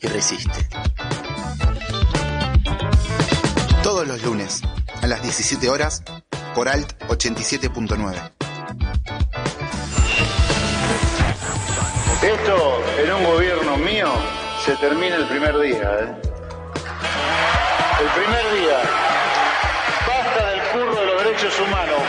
y resiste. Todos los lunes, a las 17 horas, por Alt 87.9. Esto, en un gobierno mío, se termina el primer día. ¿eh? El primer día. Basta del curro de los derechos humanos.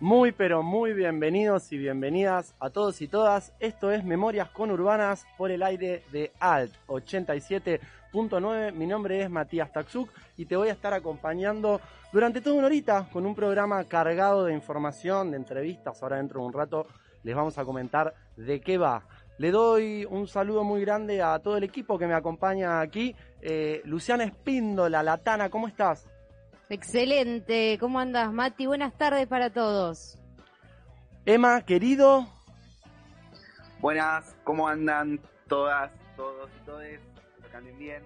Muy pero muy bienvenidos y bienvenidas a todos y todas. Esto es Memorias con Urbanas por el aire de Alt 87.9. Mi nombre es Matías Taxuk y te voy a estar acompañando durante toda una horita con un programa cargado de información, de entrevistas. Ahora dentro de un rato les vamos a comentar de qué va. Le doy un saludo muy grande a todo el equipo que me acompaña aquí. Eh, Luciana Espíndola, Latana, ¿cómo estás? Excelente, ¿cómo andas, Mati? Buenas tardes para todos. Emma, querido. Buenas, ¿cómo andan todas, todos y todes? Que anden bien.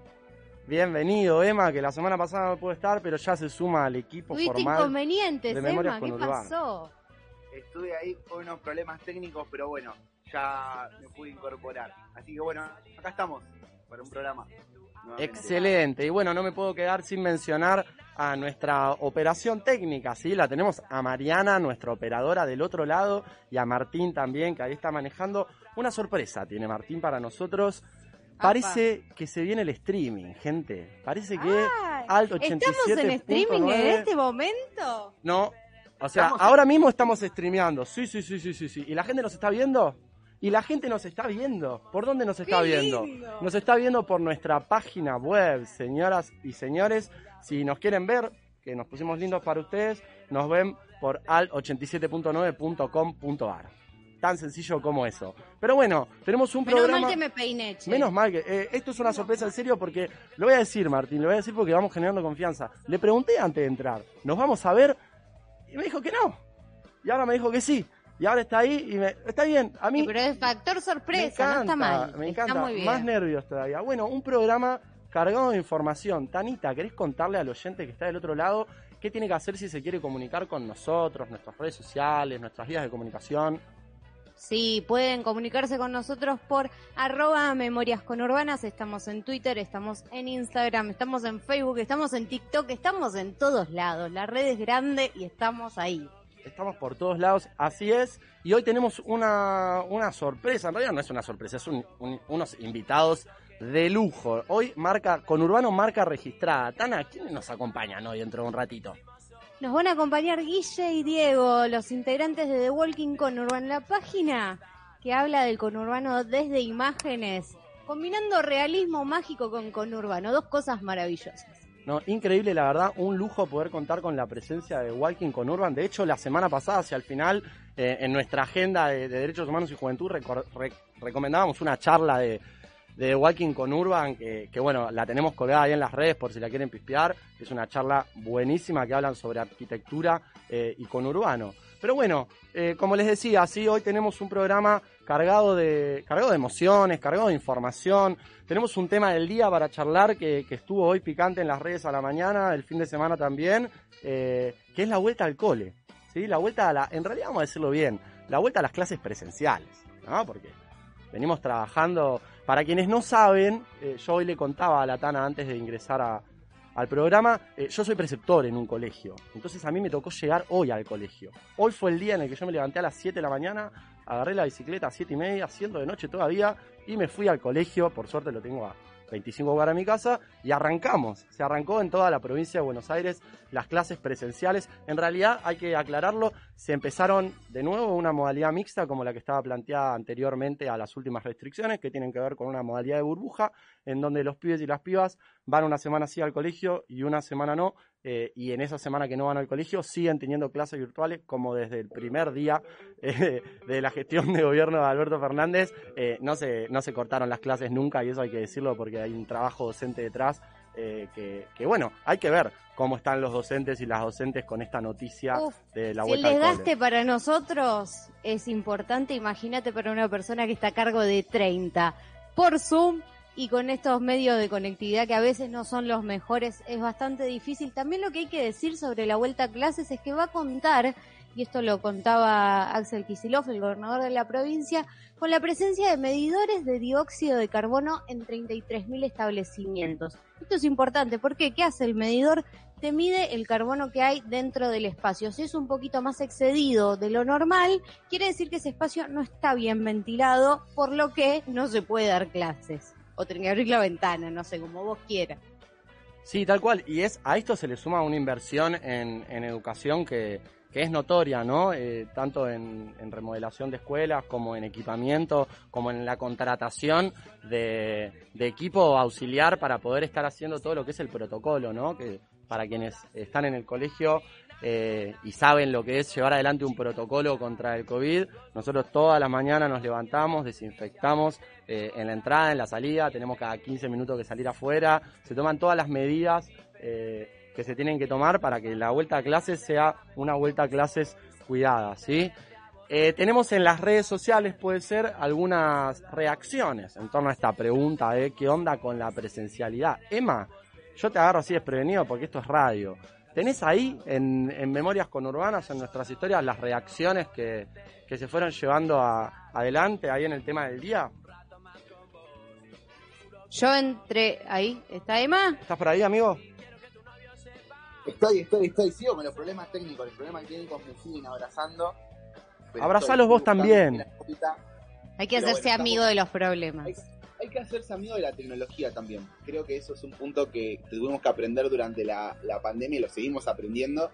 Bienvenido, Emma, que la semana pasada no pudo estar, pero ya se suma al equipo Tuviste formal. inconvenientes, de Memorias Emma, con ¿qué Urbana. pasó? Estuve ahí con unos problemas técnicos, pero bueno, ya me pude incorporar. Así que bueno, acá estamos para un programa. nuevamente. Excelente. Y bueno, no me puedo quedar sin mencionar a nuestra operación técnica, ¿sí? La tenemos a Mariana, nuestra operadora del otro lado, y a Martín también, que ahí está manejando. Una sorpresa tiene Martín para nosotros. Parece que se viene el streaming, gente. Parece que Ay, Alt ¿Estamos en streaming 87.9. en este momento? No, o sea, Estamos- ahora mismo estamos streameando. Sí, sí, sí, sí, sí, sí. ¿Y la gente nos está viendo? Y la gente nos está viendo. ¿Por dónde nos está ¡Qué viendo? lindo! Nos está viendo por nuestra página web, señoras y señores. Si nos quieren ver, que nos pusimos lindos para ustedes, nos ven por al87.9.com.ar. Tan sencillo como eso. Pero bueno, tenemos un Menos programa... mal que me peiné, che. Menos mal que eh, esto es una sorpresa en serio porque lo voy a decir, Martín, lo voy a decir porque vamos generando confianza. Le pregunté antes de entrar, ¿nos vamos a ver? Y me dijo que no. Y ahora me dijo que sí. Y ahora está ahí y me está bien. A mí Pero es factor me sorpresa, encanta, no está mal. me está encanta. muy bien. Más nervios todavía. Bueno, un programa cargado de información. Tanita, ¿querés contarle al oyente que está del otro lado qué tiene que hacer si se quiere comunicar con nosotros, nuestras redes sociales, nuestras vías de comunicación? Sí, pueden comunicarse con nosotros por arroba memorias con urbanas. Estamos en Twitter, estamos en Instagram, estamos en Facebook, estamos en TikTok, estamos en todos lados. La red es grande y estamos ahí. Estamos por todos lados, así es. Y hoy tenemos una, una sorpresa. En realidad no es una sorpresa, es un- un- unos invitados de lujo. Hoy marca, con Urbano marca registrada. Tana, ¿quiénes nos acompañan hoy dentro de un ratito? Nos van a acompañar Guille y Diego, los integrantes de The Walking Conurban, la página que habla del conurbano desde imágenes, combinando realismo mágico con conurbano, dos cosas maravillosas. No, increíble, la verdad, un lujo poder contar con la presencia de Walking con Urban. De hecho, la semana pasada, hacia el final, eh, en nuestra agenda de, de Derechos Humanos y Juventud, recomendábamos una charla de, de Walking con Urban, que, bueno, la tenemos colgada ahí en las redes por si la quieren pispear. Es una charla buenísima que hablan sobre arquitectura eh, y con urbano. Pero bueno, eh, como les decía, sí, hoy tenemos un programa cargado de, cargado de emociones, cargado de información. Tenemos un tema del día para charlar que, que estuvo hoy picante en las redes a la mañana, el fin de semana también, eh, que es la vuelta al cole. ¿sí? La vuelta a la, en realidad vamos a decirlo bien, la vuelta a las clases presenciales, ¿no? Porque venimos trabajando. Para quienes no saben, eh, yo hoy le contaba a la Tana antes de ingresar a- al programa, eh, yo soy preceptor en un colegio. Entonces a mí me tocó llegar hoy al colegio. Hoy fue el día en el que yo me levanté a las 7 de la mañana, agarré la bicicleta a 7 y media, siendo de noche todavía, y me fui al colegio. Por suerte lo tengo a, 25 cuadras de mi casa, y arrancamos. Se arrancó en toda la provincia de Buenos Aires las clases presenciales. En realidad, hay que aclararlo, se empezaron de nuevo una modalidad mixta como la que estaba planteada anteriormente a las últimas restricciones, que tienen que ver con una modalidad de burbuja, en donde los pibes y las pibas van una semana sí al colegio y una semana no, eh, y en esa semana que no van al colegio siguen teniendo clases virtuales como desde el primer día eh, de la gestión de gobierno de Alberto Fernández. Eh, no, se, no se cortaron las clases nunca y eso hay que decirlo porque hay un trabajo docente detrás. que, que, bueno, hay que ver cómo están los docentes y las docentes con esta noticia de la vuelta Si el desgaste para nosotros es importante, imagínate para una persona que está a cargo de 30 por Zoom y con estos medios de conectividad que a veces no son los mejores es bastante difícil. También lo que hay que decir sobre la vuelta a clases es que va a contar, y esto lo contaba Axel Kisilov, el gobernador de la provincia, con la presencia de medidores de dióxido de carbono en 33.000 establecimientos. Esto es importante, porque ¿qué hace el medidor? Te mide el carbono que hay dentro del espacio. Si es un poquito más excedido de lo normal, quiere decir que ese espacio no está bien ventilado, por lo que no se puede dar clases o tener que abrir la ventana, no sé, como vos quieras. Sí, tal cual. Y es a esto se le suma una inversión en, educación que, es notoria, ¿no? Eh, tanto en, remodelación de escuelas como en equipamiento, como en la contratación de, de, equipo auxiliar para poder estar haciendo todo lo que es el protocolo, ¿no? Que para quienes están en el colegio eh, y saben lo que es llevar adelante un protocolo contra el COVID. Nosotros todas las mañanas nos levantamos, desinfectamos eh, en la entrada, en la salida, tenemos cada 15 minutos que salir afuera, se toman todas las medidas eh, que se tienen que tomar para que la vuelta a clases sea una vuelta a clases cuidada, ¿sí? tenemos en las redes sociales, puede ser, algunas reacciones en torno a esta pregunta de qué onda con la presencialidad. Emma, yo te agarro así desprevenido porque esto es radio. ¿Tenés ahí en, en Memorias Conurbanas, en nuestras historias, las reacciones que, se fueron llevando adelante ahí en el tema del día? Yo entré ahí. ¿Está Emma? ¿Estás por ahí, amigo? Estoy, estoy, estoy. Sigo con los problemas técnicos. Los problemas técnicos me siguen abrazando. Abrazalos vos también. Hay que hacerse amigo de los problemas hay que hacerse amigo de la tecnología también. Creo que eso es un punto que tuvimos que aprender durante la, pandemia y lo seguimos aprendiendo.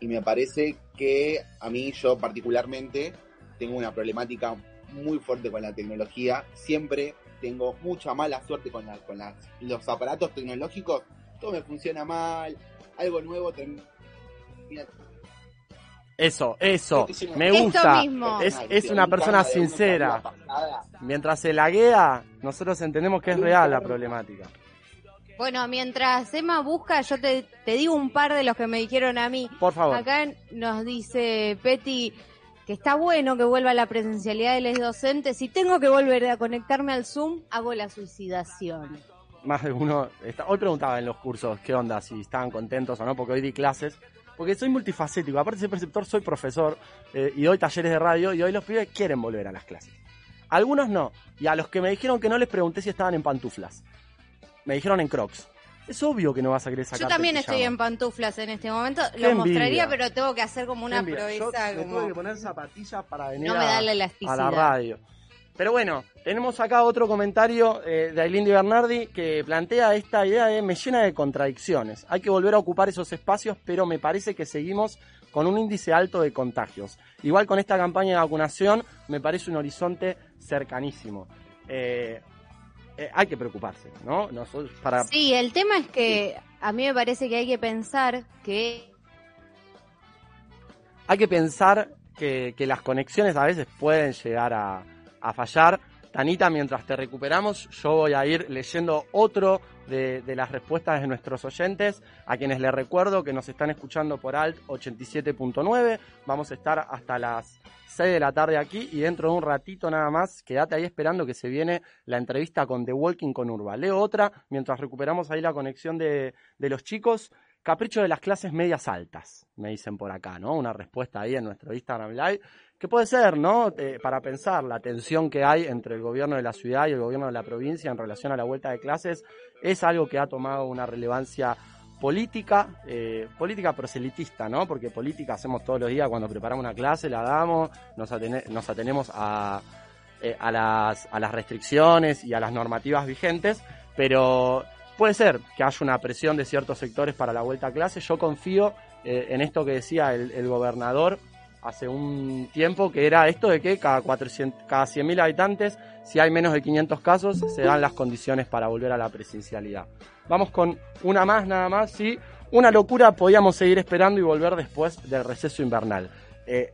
Y me parece que a mí, yo particularmente, tengo una problemática muy fuerte con la tecnología. Siempre tengo mucha mala suerte con, con los aparatos tecnológicos. Todo me funciona mal, algo nuevo termina eso, eso, me gusta. Es, es una persona sincera. Mientras se laguea, nosotros entendemos que es real la problemática. Bueno, mientras Emma busca, yo te, te digo un par de los que me dijeron a mí. Por favor. Acá nos dice Petty que está bueno que vuelva la presencialidad de los docentes. Si tengo que volver a conectarme al Zoom, hago la suicidación. Más de uno. Está, hoy preguntaba en los cursos qué onda, si estaban contentos o no, porque hoy di clases porque soy multifacético. Aparte de ser preceptor, soy profesor eh, y doy talleres de radio y hoy los pibes quieren volver a las clases. Algunos no. Y a los que me dijeron que no les pregunté si estaban en pantuflas. Me dijeron en crocs. Es obvio que no vas a querer sacar. Yo también estoy en pantuflas en este momento. Lo mostraría, pero tengo que hacer como una proeza. Yo como... que poner zapatillas para venir no me da la a la radio. Pero bueno, tenemos acá otro comentario eh, de Aileen Bernardi que plantea esta idea de me llena de contradicciones. Hay que volver a ocupar esos espacios, pero me parece que seguimos con un índice alto de contagios. Igual con esta campaña de vacunación me parece un horizonte cercanísimo. Eh, eh, hay que preocuparse, ¿no? para... Sí, el tema es que a mí me parece que hay que pensar que... Hay que pensar que las conexiones a veces pueden llegar a, a fallar. Tanita, mientras te recuperamos, yo voy a ir leyendo otro de, las respuestas de nuestros oyentes, a quienes les recuerdo que nos están escuchando por Alt 87.9. Vamos a estar hasta las 6 de la tarde aquí y dentro de un ratito nada más, quédate ahí esperando que se viene la entrevista con The Walking con Urba. Leo otra mientras recuperamos ahí la conexión de, de los chicos. Capricho de las clases medias altas, me dicen por acá, ¿no? Una respuesta ahí en nuestro Instagram Live que puede ser, ¿no? Eh, para pensar la tensión que hay entre el gobierno de la ciudad y el gobierno de la provincia en relación a la vuelta de clases es algo que ha tomado una relevancia política, eh, política proselitista, ¿no? Porque política hacemos todos los días cuando preparamos una clase, la damos, nos, nos atenemos a, eh, a, las, restricciones y a las normativas vigentes, pero puede ser que haya una presión de ciertos sectores para la vuelta a clase. Yo confío en esto que decía el gobernador hace un tiempo, que era esto de que cada, 400, cada 100.000 habitantes, si hay menos de 500 casos, se dan las condiciones para volver a la presencialidad. Vamos con una más nada más, sí. Una locura, podíamos seguir esperando y volver después del receso invernal. Eh,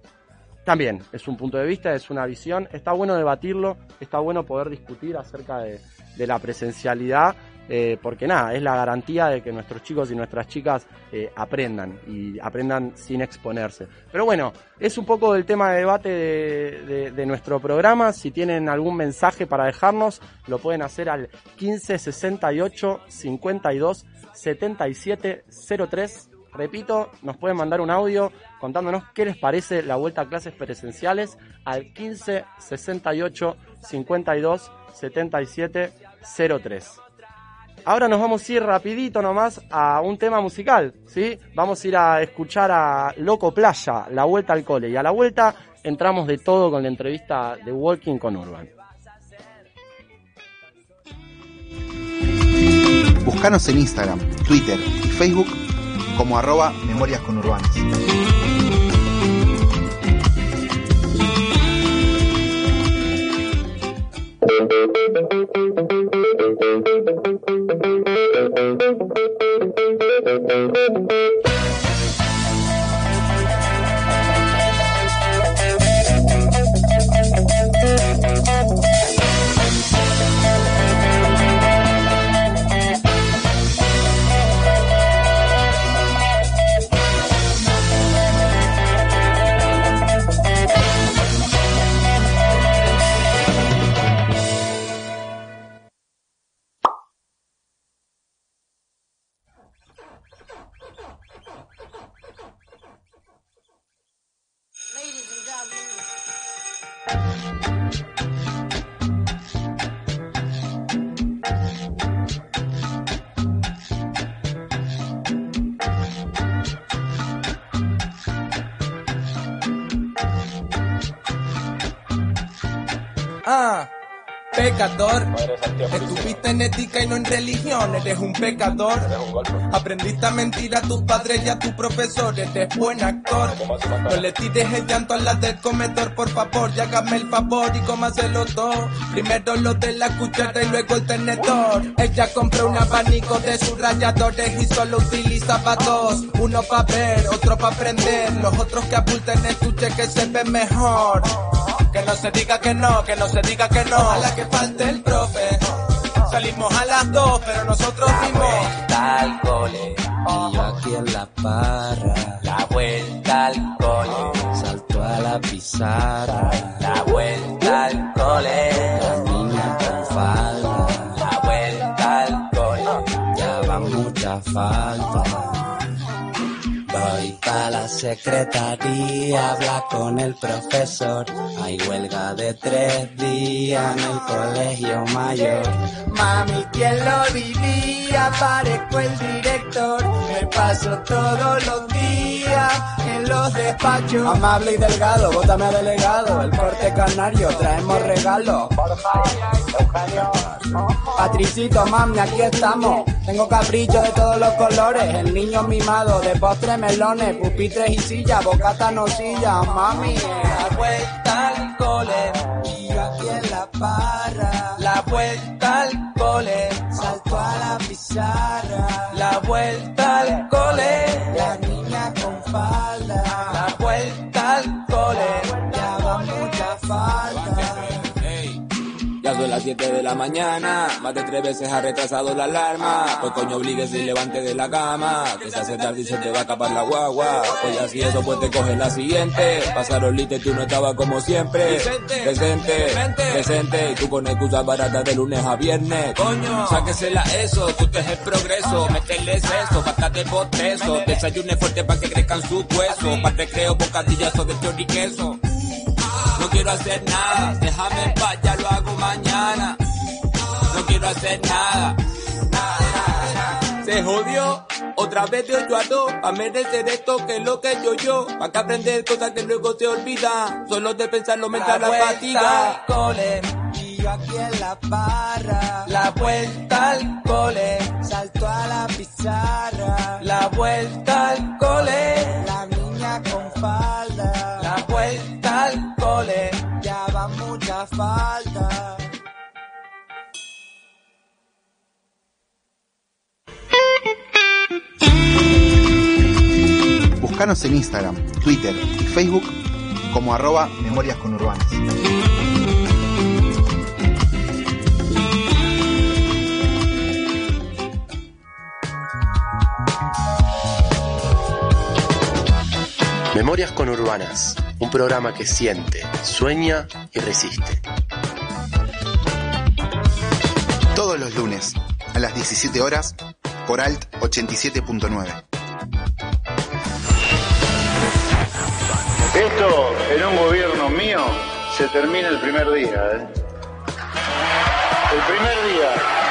también es un punto de vista, es una visión. Está bueno debatirlo, está bueno poder discutir acerca de, de la presencialidad eh, porque nada, es la garantía de que nuestros chicos y nuestras chicas eh, aprendan y aprendan sin exponerse. Pero bueno, es un poco el tema de debate de, de, nuestro programa. Si tienen algún mensaje para dejarnos, lo pueden hacer al 15 68 52 77 03. Repito, nos pueden mandar un audio contándonos qué les parece la vuelta a clases presenciales al 15 68 52 77 03. Ahora nos vamos a ir rapidito nomás a un tema musical, ¿sí? Vamos a ir a escuchar a Loco Playa, La Vuelta al Cole. Y a la vuelta entramos de todo con la entrevista de Walking con Urban. Búscanos en Instagram, Twitter y Facebook como arroba Memorias eres un pecador. Aprendiste a mentir a tus padres y a tus profesores, eres buen actor. No le tires el llanto a la del comedor, por favor, y hágame el favor y cómaselo todo. Primero lo de la cuchara y luego el tenedor. Ella compró un abanico de sus rayadores y solo utilizaba dos. Uno para ver, otro para aprender. Los otros que abulten estuche que se ve mejor. Que no se diga que no, que no se diga que no. Ojalá que falte el profe. Salimos a las dos, pero nosotros fuimos. vuelta al cole. Y yo aquí en la parra. La vuelta al cole. Salto a la pizarra. La vuelta al cole. La niña con falda. La vuelta al cole. Ya va mucha falta. Voy pa' la secretaría, habla con el profesor. Hay huelga de tres días en el colegio mayor. Mami, ¿quién lo diría? Parezco el director. Me paso todos los días en los despachos. Amable y delgado, bótame a delegado. El corte canario, traemos regalos. Patricito, mami, aquí estamos. Tengo capricho de todos los colores. El niño mimado de postre melones, pupitres y sillas, bocata nocilla, mami. La vuelta al cole. Y aquí en la parra. La vuelta al cole. Salto a la pizarra. La vuelta al cole. La niña Las 7 de la mañana, más de tres veces ha retrasado la alarma. Pues coño obligues y levante de la cama, que se hace tarde y se te va a acabar la guagua. Pues así eso pues te coge la siguiente. Pasaron lites, tú no estabas como siempre. Presente, presente, y tú con excusas baratas de lunes a viernes. Coño. Sáquesela eso, tú que es el progreso. Meterles eso, bastante botezo. Desayune fuerte para que crezcan sus huesos. Para recreo, bocadillazo de chor y queso. No quiero hacer nada, déjame en paz, ya lo hago mañana. No quiero hacer nada. Se jodió, otra vez de 8 a 2, pa' merecer esto que es lo que yo yo. Pa' que aprender cosas que luego se olvidan, solo de pensarlo me entra la fatiga. al cole. Y yo aquí en la barra. La vuelta al cole, Salto a la pizarra. la vuelta al cole, La niña con falda. Cole. Ya va mucha falta. Buscanos en Instagram, Twitter y Facebook como arroba Memorias Conurbanas. Memorias Conurbanas, un programa que siente, sueña y resiste. Todos los lunes a las 17 horas por Alt 87.9. Esto en un gobierno mío se termina el primer día. ¿eh? El primer día.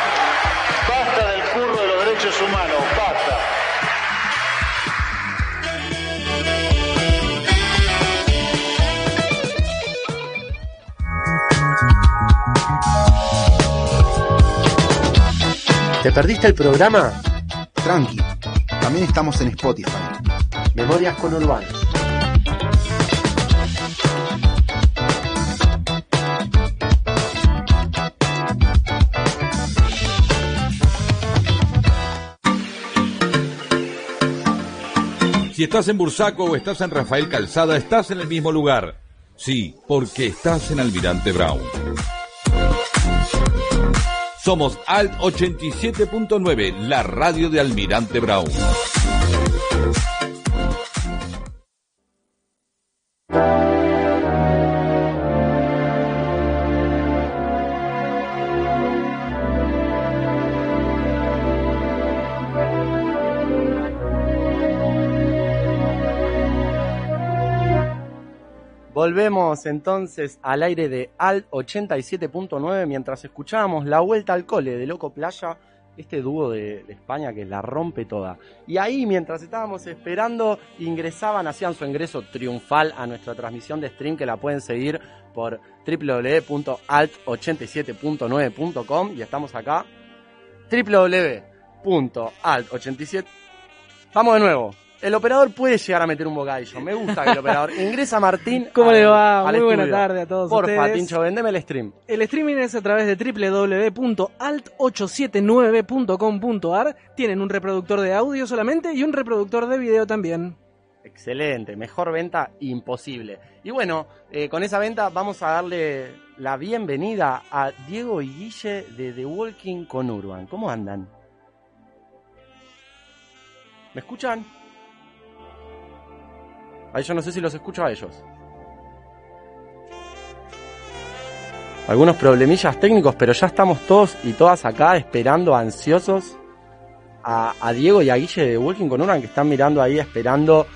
¿Te perdiste el programa? Tranqui, también estamos en Spotify. Memorias Conurbanas. Si estás en Bursaco o estás en Rafael Calzada, estás en el mismo lugar. Sí, porque estás en Almirante Brown. Somos Alt 87.9, la radio de Almirante Brown. Volvemos entonces al aire de Alt 87.9 mientras escuchábamos La Vuelta al Cole de Loco Playa, este dúo de, España que la rompe toda. Y ahí mientras estábamos esperando ingresaban, hacían su ingreso triunfal a nuestra transmisión de stream que la pueden seguir por www.alt87.9.com y estamos acá www.alt87 Vamos de nuevo. El operador puede llegar a meter un bocadillo. Me gusta que el operador. Ingresa Martín. ¿Cómo al- le va? Muy buena tarde a todos Porfa, ustedes. Tincho, vendeme el stream. El streaming es a través de www.alt879.com.ar. Tienen un reproductor de audio solamente y un reproductor de video también. Excelente, mejor venta imposible. Y bueno, eh, con esa venta vamos a darle la bienvenida a Diego y Guille de The Walking con Urban. ¿Cómo andan? ¿Me escuchan? Ahí yo no sé si los escucho a ellos. Algunos problemillas técnicos, pero ya estamos todos y todas acá esperando ansiosos a, Diego y a Guille de Walking con Urban que están mirando ahí esperando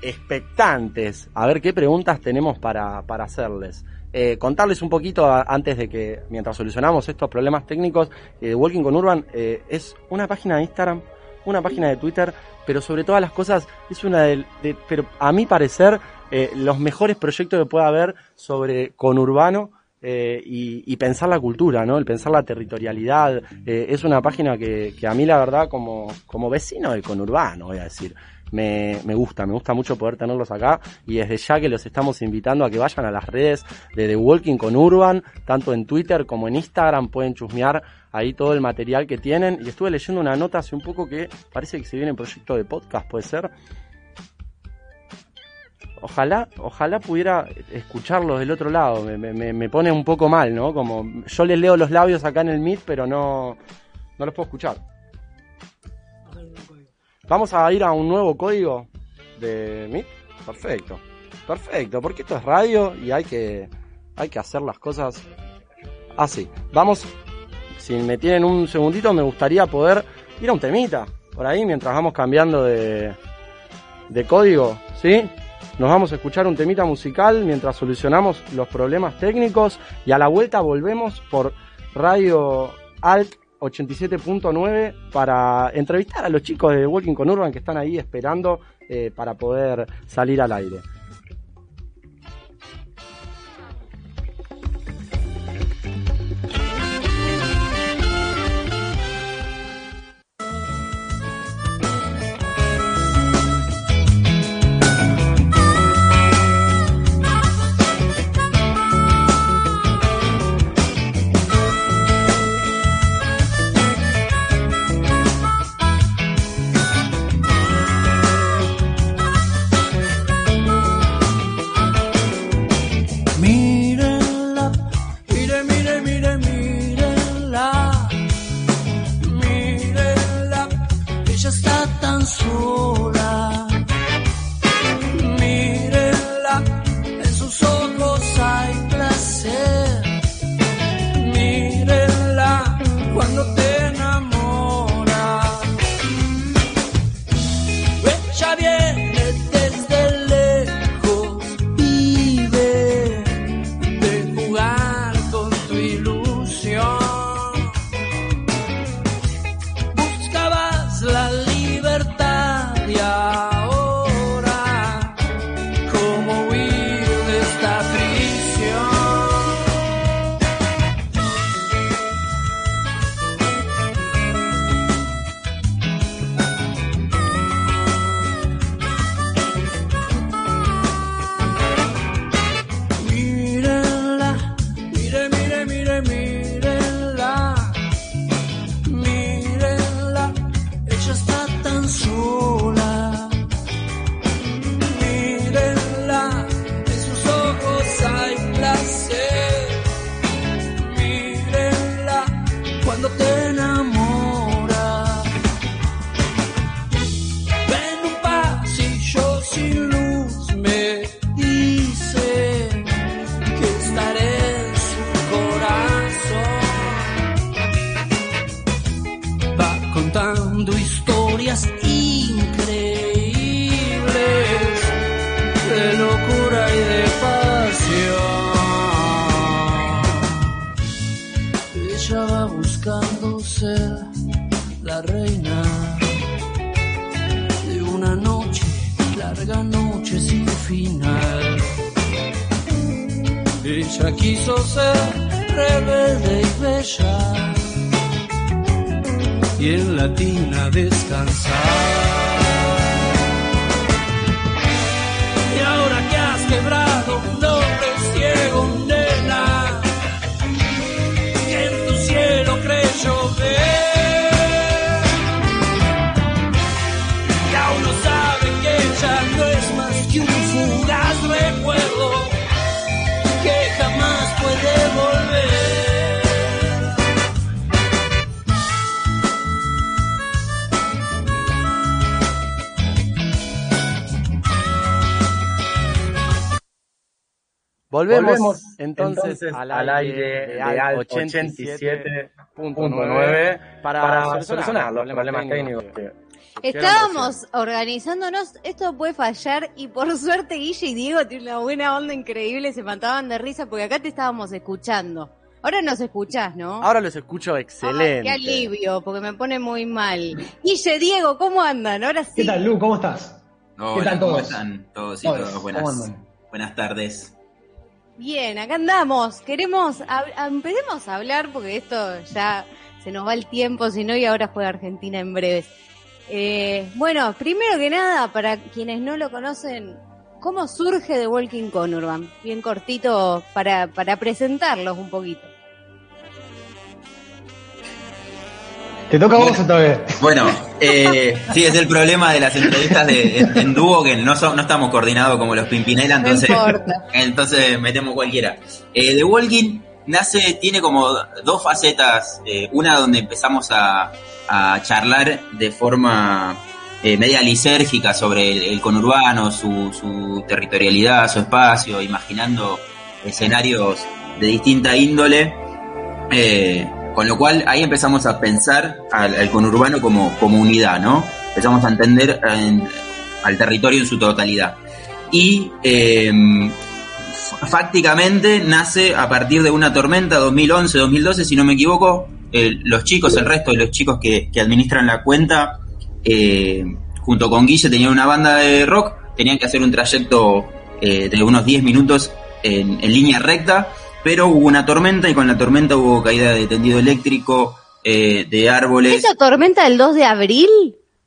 expectantes a ver qué preguntas tenemos para, para hacerles. Eh, contarles un poquito antes de que, mientras solucionamos estos problemas técnicos, eh, Walking con Urban eh, es una página de Instagram, una página de Twitter, pero sobre todas las cosas es una de, de- pero a mi parecer, eh, los mejores proyectos que pueda haber sobre conurbano eh, y, y pensar la cultura, ¿no? El pensar la territorialidad. eh, es una página que, que a mí, la verdad, como, como vecino del conurbano, voy a decir, me, me gusta, me gusta mucho poder tenerlos acá y desde ya que los estamos invitando a que vayan a las redes de The Walking con Urban, tanto en Twitter como en Instagram, pueden chusmear ahí todo el material que tienen y estuve leyendo una nota hace un poco que parece que se viene un proyecto de podcast, puede ser. Ojalá, ojalá pudiera escucharlos del otro lado, me, me- me- pone un poco mal, ¿no? Como yo les leo los labios acá en el Meet, pero no, no los puedo escuchar. Vamos a ir a un nuevo código de Meet. Perfecto. Perfecto, porque esto es radio y hay que, hay que hacer las cosas así. Vamos, si me tienen un segundito, me gustaría poder ir a un temita por ahí mientras vamos cambiando de, de código, ¿sí? Nos vamos a escuchar un temita musical mientras solucionamos los problemas técnicos y a la vuelta volvemos por Radio Alt 87.9 para entrevistar a los chicos de Walking con Urban que están ahí esperando eh, para poder salir al aire. Volvemos, Volvemos, entonces, entonces, al al aire aire de de AL AL 87.9 para, para solucionar los problemas técnicos. técnicos. Estábamos organizándonos, esto puede fallar y por suerte Guille y Diego tienen una buena onda increíble, se mataban de risa porque acá te estábamos escuchando. Ahora nos escuchás, ¿no? Ahora los escucho excelente. Qué alivio, porque me pone muy mal. Guille, Diego, ¿cómo andan? Ahora sí. ¿Qué tal, Lu? ¿Cómo estás? Hola, ¿Qué tal ¿cómo todos? están todos y Todos, todas? ¿cómo Buenas, buenas tardes. Bien, acá andamos. Queremos, hab- empecemos a hablar porque esto ya se nos va el tiempo, si no, y ahora juega Argentina en breves. Eh, bueno, primero que nada, para quienes no lo conocen, ¿cómo surge The Walking Conurban? Bien cortito para, para presentarlos un poquito. ¿Te toca a vos otra vez? Bueno, eh, sí, es el problema de las entrevistas de, en, en dúo que no, son, no estamos coordinados como los Pimpinela, No entonces, importa. entonces metemos cualquiera. Eh, The Walking nace, tiene como dos facetas. eh, una donde empezamos a, a charlar de forma eh, media lisérgica sobre el, el conurbano, su, su territorialidad, su espacio, imaginando escenarios de distinta índole. Eh, con lo cual ahí empezamos a pensar al, conurbano como, como unidad, ¿no? Empezamos a entender en- al territorio en su totalidad. Y eh, fácticamente nace a partir de una tormenta 2011-2012, si no me equivoco. los chicos, el resto de los chicos que, que administran la cuenta, eh, junto con Guille, tenían una banda de rock, tenían que hacer un trayecto eh, de unos 10 minutos en, en línea recta, pero hubo una tormenta y con la tormenta hubo caída de tendido eléctrico, eh, de árboles. ¿Esa tormenta del 2 de abril?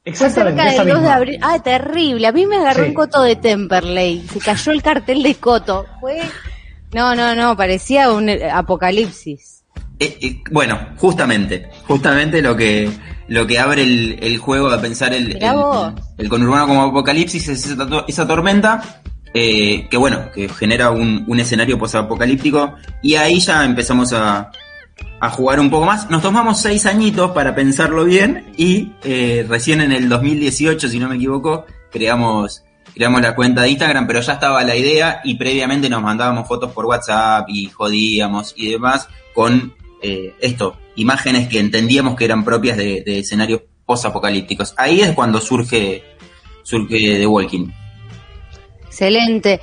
Exactamente, cerca del 2 de abril. Ah, terrible. A mí me agarró Sí. un coto de Temperley. Se cayó el cartel de coto. Fue. No, no, no. Parecía un eh, apocalipsis. Eh, eh, bueno, justamente, justamente lo que lo que abre el, el juego a pensar el, el, el conurbano como apocalipsis es esa, to- esa tormenta eh, que bueno, que genera un, un escenario posapocalíptico y ahí ya empezamos a, jugar un poco más. Nos tomamos seis añitos para pensarlo bien y eh, recién en el 2018, si no me equivoco, creamos creamos la cuenta de Instagram, pero ya estaba la idea y previamente nos mandábamos fotos por WhatsApp y jodíamos y demás con eh, esto, imágenes que entendíamos que eran propias de, de escenarios post-apocalípticos. Ahí es cuando surge, surge The Walking. Excelente.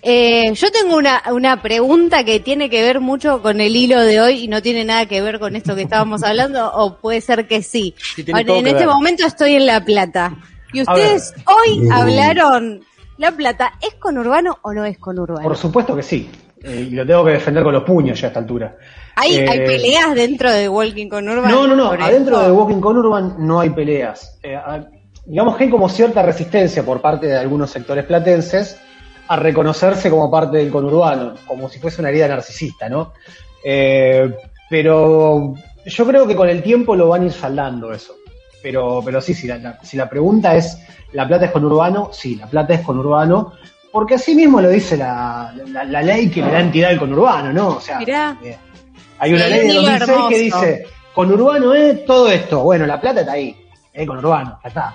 Eh, yo tengo una, una pregunta que tiene que ver mucho con el hilo de hoy y no tiene nada que ver con esto que estábamos hablando, o puede ser que sí. Ahora, en que este ver. momento estoy en La Plata. Y ustedes hoy hablaron, ¿La Plata es conurbano o no es conurbano? Por supuesto que sí. Eh, y lo tengo que defender con los puños ya a esta altura. ¿Hay, Eh, ¿Hay peleas dentro de Walking Conurbano? No, no, no. Adentro esto? de Walking Conurban no hay peleas. Eh, digamos que hay como cierta resistencia por parte de algunos sectores platenses a reconocerse como parte del conurbano, como si fuese una herida narcisista, ¿no? Eh, pero yo creo que con el tiempo lo van a ir saldando eso. Pero, pero sí, si la, la- si la pregunta es, ¿La Plata es conurbano? Sí, La Plata es conurbano, porque así mismo lo dice la, la- la ley que le da entidad al conurbano, ¿no? O sea, Mirá. hay una Sí, ley de un hilo 2006 que dice, conurbano es todo esto. Bueno, La Plata está ahí, eh, conurbano, ya está.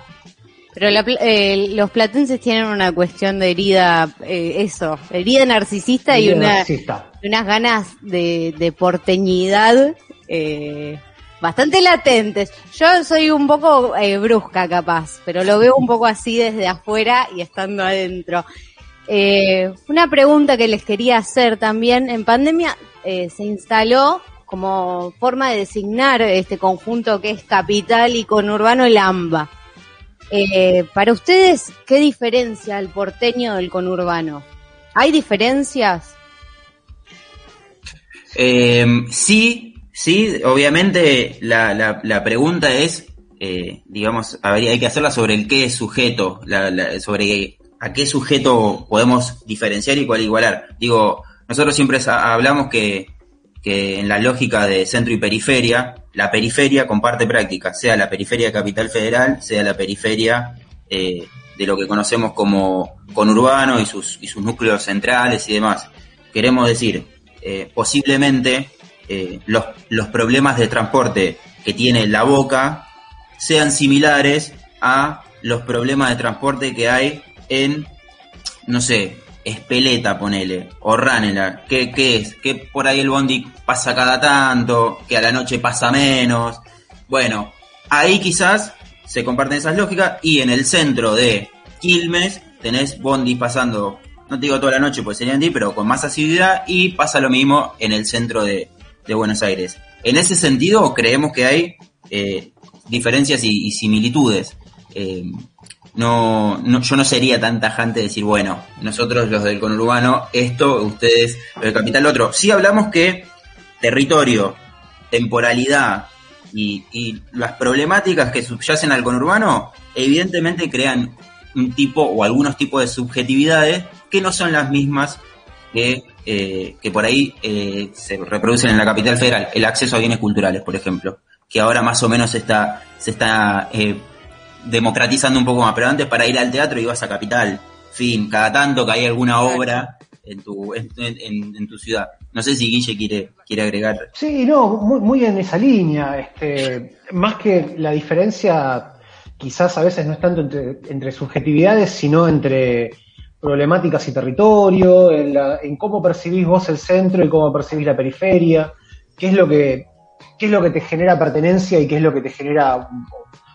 Pero la eh, los platenses tienen una cuestión de herida, eh, eso, herida narcisista y una, narcisista. unas ganas de, de porteñidad eh, bastante latentes. Yo soy un poco eh, brusca capaz, pero lo veo un poco así desde afuera y estando adentro. Eh, una pregunta que les quería hacer también, en pandemia se instaló como forma de designar este conjunto que es capital y conurbano el AMBA. Eh, para ustedes, ¿qué diferencia el porteño del conurbano? ¿Hay diferencias? Eh, sí, sí, obviamente la, la, pregunta es, eh, digamos, habría, hay que hacerla sobre el qué sujeto, sobre a qué sujeto podemos diferenciar y cuál igualar. Digo, nosotros siempre hablamos que, que en la lógica de centro y periferia, la periferia comparte prácticas, sea la periferia de Capital Federal, sea la periferia eh, de lo que conocemos como conurbano y sus, y sus núcleos centrales y demás. Queremos decir, eh, posiblemente eh, los, los problemas de transporte que tiene la boca sean similares a los problemas de transporte que hay en, no sé, Espeleta, ponele, o Ranela. ¿Qué, qué es? Que por ahí el bondi pasa cada tanto, que a la noche pasa menos. Bueno, ahí quizás se comparten esas lógicas y en el centro de Quilmes tenés bondi pasando, no te digo toda la noche, pues sería ti, pero con más asiduidad y pasa lo mismo en el centro de, de Buenos Aires. En ese sentido, creemos que hay eh, diferencias y, y similitudes. Eh, no, no, yo no sería tan tajante de decir, bueno, nosotros los del conurbano, esto, ustedes, los del capital, otro. Sí hablamos que territorio, temporalidad y, y las problemáticas que subyacen al conurbano, evidentemente crean un tipo o algunos tipos de subjetividades que no son las mismas que, eh, que por ahí eh, se reproducen en la capital federal. El acceso a bienes culturales, por ejemplo, que ahora más o menos está, se está eh, democratizando un poco más, pero antes para ir al teatro ibas a capital, fin, cada tanto que hay alguna obra en tu, en, en- en tu ciudad. No sé si Guille quiere, quiere agregar. Sí, no, muy, muy en esa línea. Este, más que la diferencia, quizás a veces no es tanto entre, entre subjetividades, sino entre problemáticas y territorio, en, la- en cómo percibís vos el centro y cómo percibís la periferia, qué es lo que, qué es lo que te genera pertenencia y qué es lo que te genera,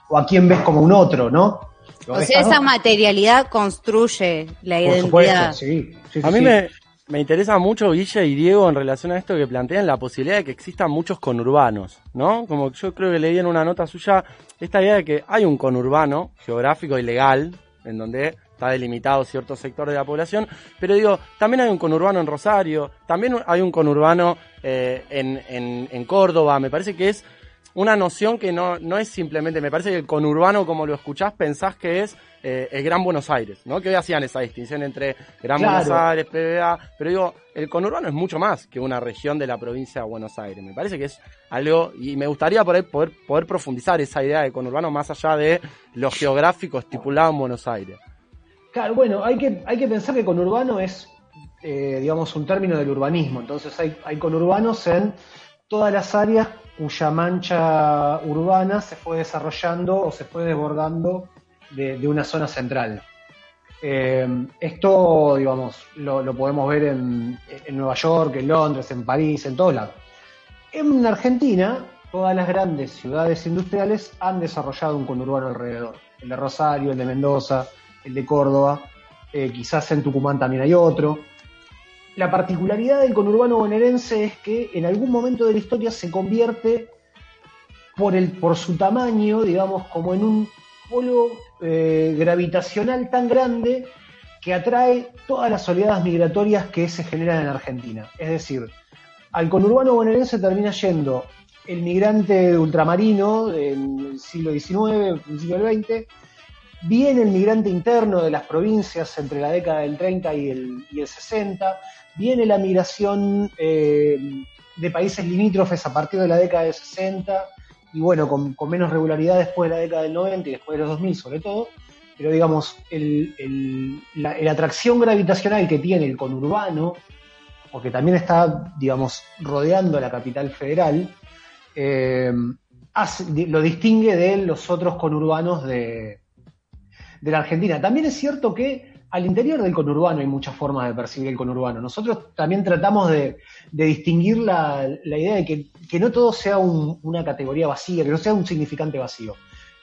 o a quién ves como un otro, ¿no? O sea, esa materialidad construye la Por supuesto, identidad. sí. sí, A mí sí. me, me interesa mucho, Guille y Diego, en relación a esto que plantean la posibilidad de que existan muchos conurbanos, ¿no? Como yo creo que leí en una nota suya esta idea de que hay un conurbano geográfico y legal, en donde está delimitado cierto sector de la población, pero digo, también hay un conurbano en Rosario, también hay un conurbano eh, en, en, en Córdoba, me parece que es una noción que no, no es simplemente, me parece que el conurbano, como lo escuchás, pensás que es eh, el Gran Buenos Aires, ¿no? Que hoy hacían esa distinción entre Gran Claro. Buenos Aires, PBA, pero digo, el conurbano es mucho más que una región de la provincia de Buenos Aires. Me parece que es algo, y me gustaría por ahí poder, poder profundizar esa idea de conurbano más allá de lo geográfico estipulado en Buenos Aires. Claro, bueno, hay que, hay que pensar que conurbano es, eh, digamos, un término del urbanismo. Entonces hay, hay conurbanos en todas las áreas cuya mancha urbana se fue desarrollando o se fue desbordando de, una zona central. Eh, esto, digamos, lo, lo podemos ver en, en Nueva York, en Londres, en París, en todos lados. En Argentina, todas las grandes ciudades industriales han desarrollado un conurbano alrededor. El de Rosario, el de Mendoza, el de Córdoba, eh, quizás en Tucumán también hay otro. La particularidad del conurbano bonaerense es que en algún momento de la historia se convierte por, el, por su tamaño, digamos, como en un polo eh, gravitacional tan grande que atrae todas las oleadas migratorias que se generan en Argentina. Es decir, al conurbano bonaerense termina yendo el migrante ultramarino en el siglo XIX, principio del XX, viene el migrante interno de las provincias entre la década del 30 y el, y el 60, viene la migración eh, de países limítrofes a partir de la década del 60, y bueno, con, menos regularidad después de la década del 90 y después de los 2000 sobre todo, pero digamos, el, la, atracción gravitacional que tiene el conurbano, porque también está, digamos, rodeando a la capital federal, eh, lo distingue de los otros conurbanos de, de la Argentina. También es cierto que al interior del conurbano hay muchas formas de percibir el conurbano. Nosotros también tratamos de, de distinguir la, la, idea de que, que no todo sea un, una categoría vacía, que no sea un significante vacío.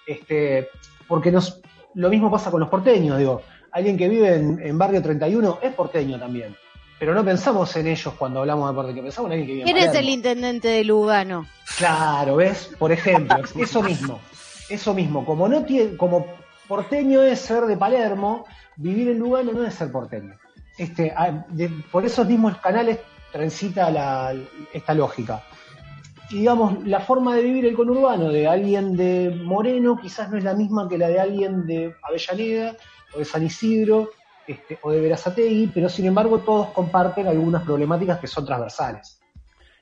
Este, porque nos, lo mismo pasa con los porteños, digo. alguien que vive en, en Barrio 31 es porteño también. Pero no pensamos en ellos cuando hablamos de porteño, pensamos en alguien que vive en ¿Quién es el intendente de Lugano? Claro, ¿ves? Por ejemplo, eso mismo. Eso mismo. Como no tiene, como porteño es ser de Palermo, vivir en Lugano no es ser porteño. Este, ah, de- por esos mismos canales transita la- esta lógica. Y digamos, la forma de vivir el conurbano de alguien de Moreno quizás no es la misma que la de alguien de Avellaneda o de San Isidro este, o de Verazategui, pero sin embargo todos comparten algunas problemáticas que son transversales.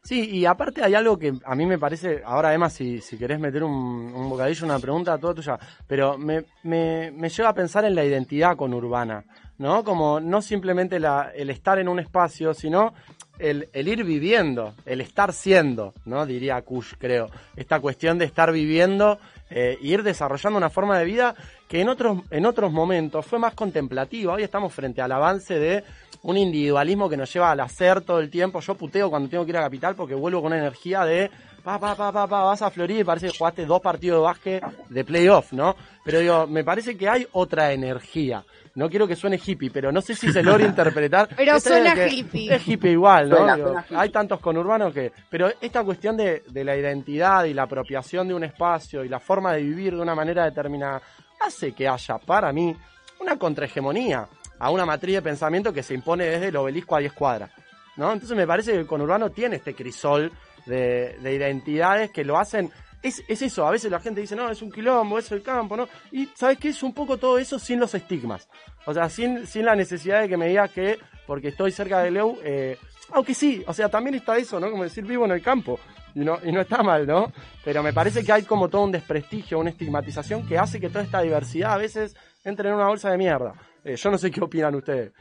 Sí, y aparte hay algo que a mí me parece, ahora Emma, si, si querés meter un, un bocadillo, una pregunta toda tuya, pero me, me, me lleva a pensar en la identidad conurbana, ¿no? Como no simplemente la, el estar en un espacio, sino el, el ir viviendo, el estar siendo, ¿no? Diría Kush, creo. Esta cuestión de estar viviendo eh, ir desarrollando una forma de vida que en otros, en otros momentos fue más contemplativa. Hoy estamos frente al avance de un individualismo que nos lleva al hacer todo el tiempo. Yo puteo cuando tengo que ir a Capital porque vuelvo con una energía de pa, pa, pa, pa, pa, vas a Florida y parece que jugaste dos partidos de básquet de playoff, ¿no? Pero digo, me parece que hay otra energía. No quiero que suene hippie, pero no sé si se logra interpretar. Pero Esta suena hippie. Es hippie igual, ¿no? Suena, Digo, suena hippie. hay tantos conurbanos que... Pero esta cuestión de, de la identidad y la apropiación de un espacio y la forma de vivir de una manera determinada hace que haya, para mí, una contrahegemonía a una matriz de pensamiento que se impone desde el obelisco a 10 cuadras. ¿no? Entonces me parece que el conurbano tiene este crisol de, de identidades que lo hacen... Es, es eso, a veces la gente dice, no, es un quilombo, es el campo, ¿no? Y ¿sabes qué? Es un poco todo eso sin los estigmas. O sea, sin, sin la necesidad de que me digas que porque estoy cerca de Leu, eh, aunque sí, o sea, también está eso, ¿no? Como decir vivo en el campo. Y no, y no está mal, ¿no? Pero me parece que hay como todo un desprestigio, una estigmatización que hace que toda esta diversidad a veces entre en una bolsa de mierda. Eh, yo no sé qué opinan ustedes.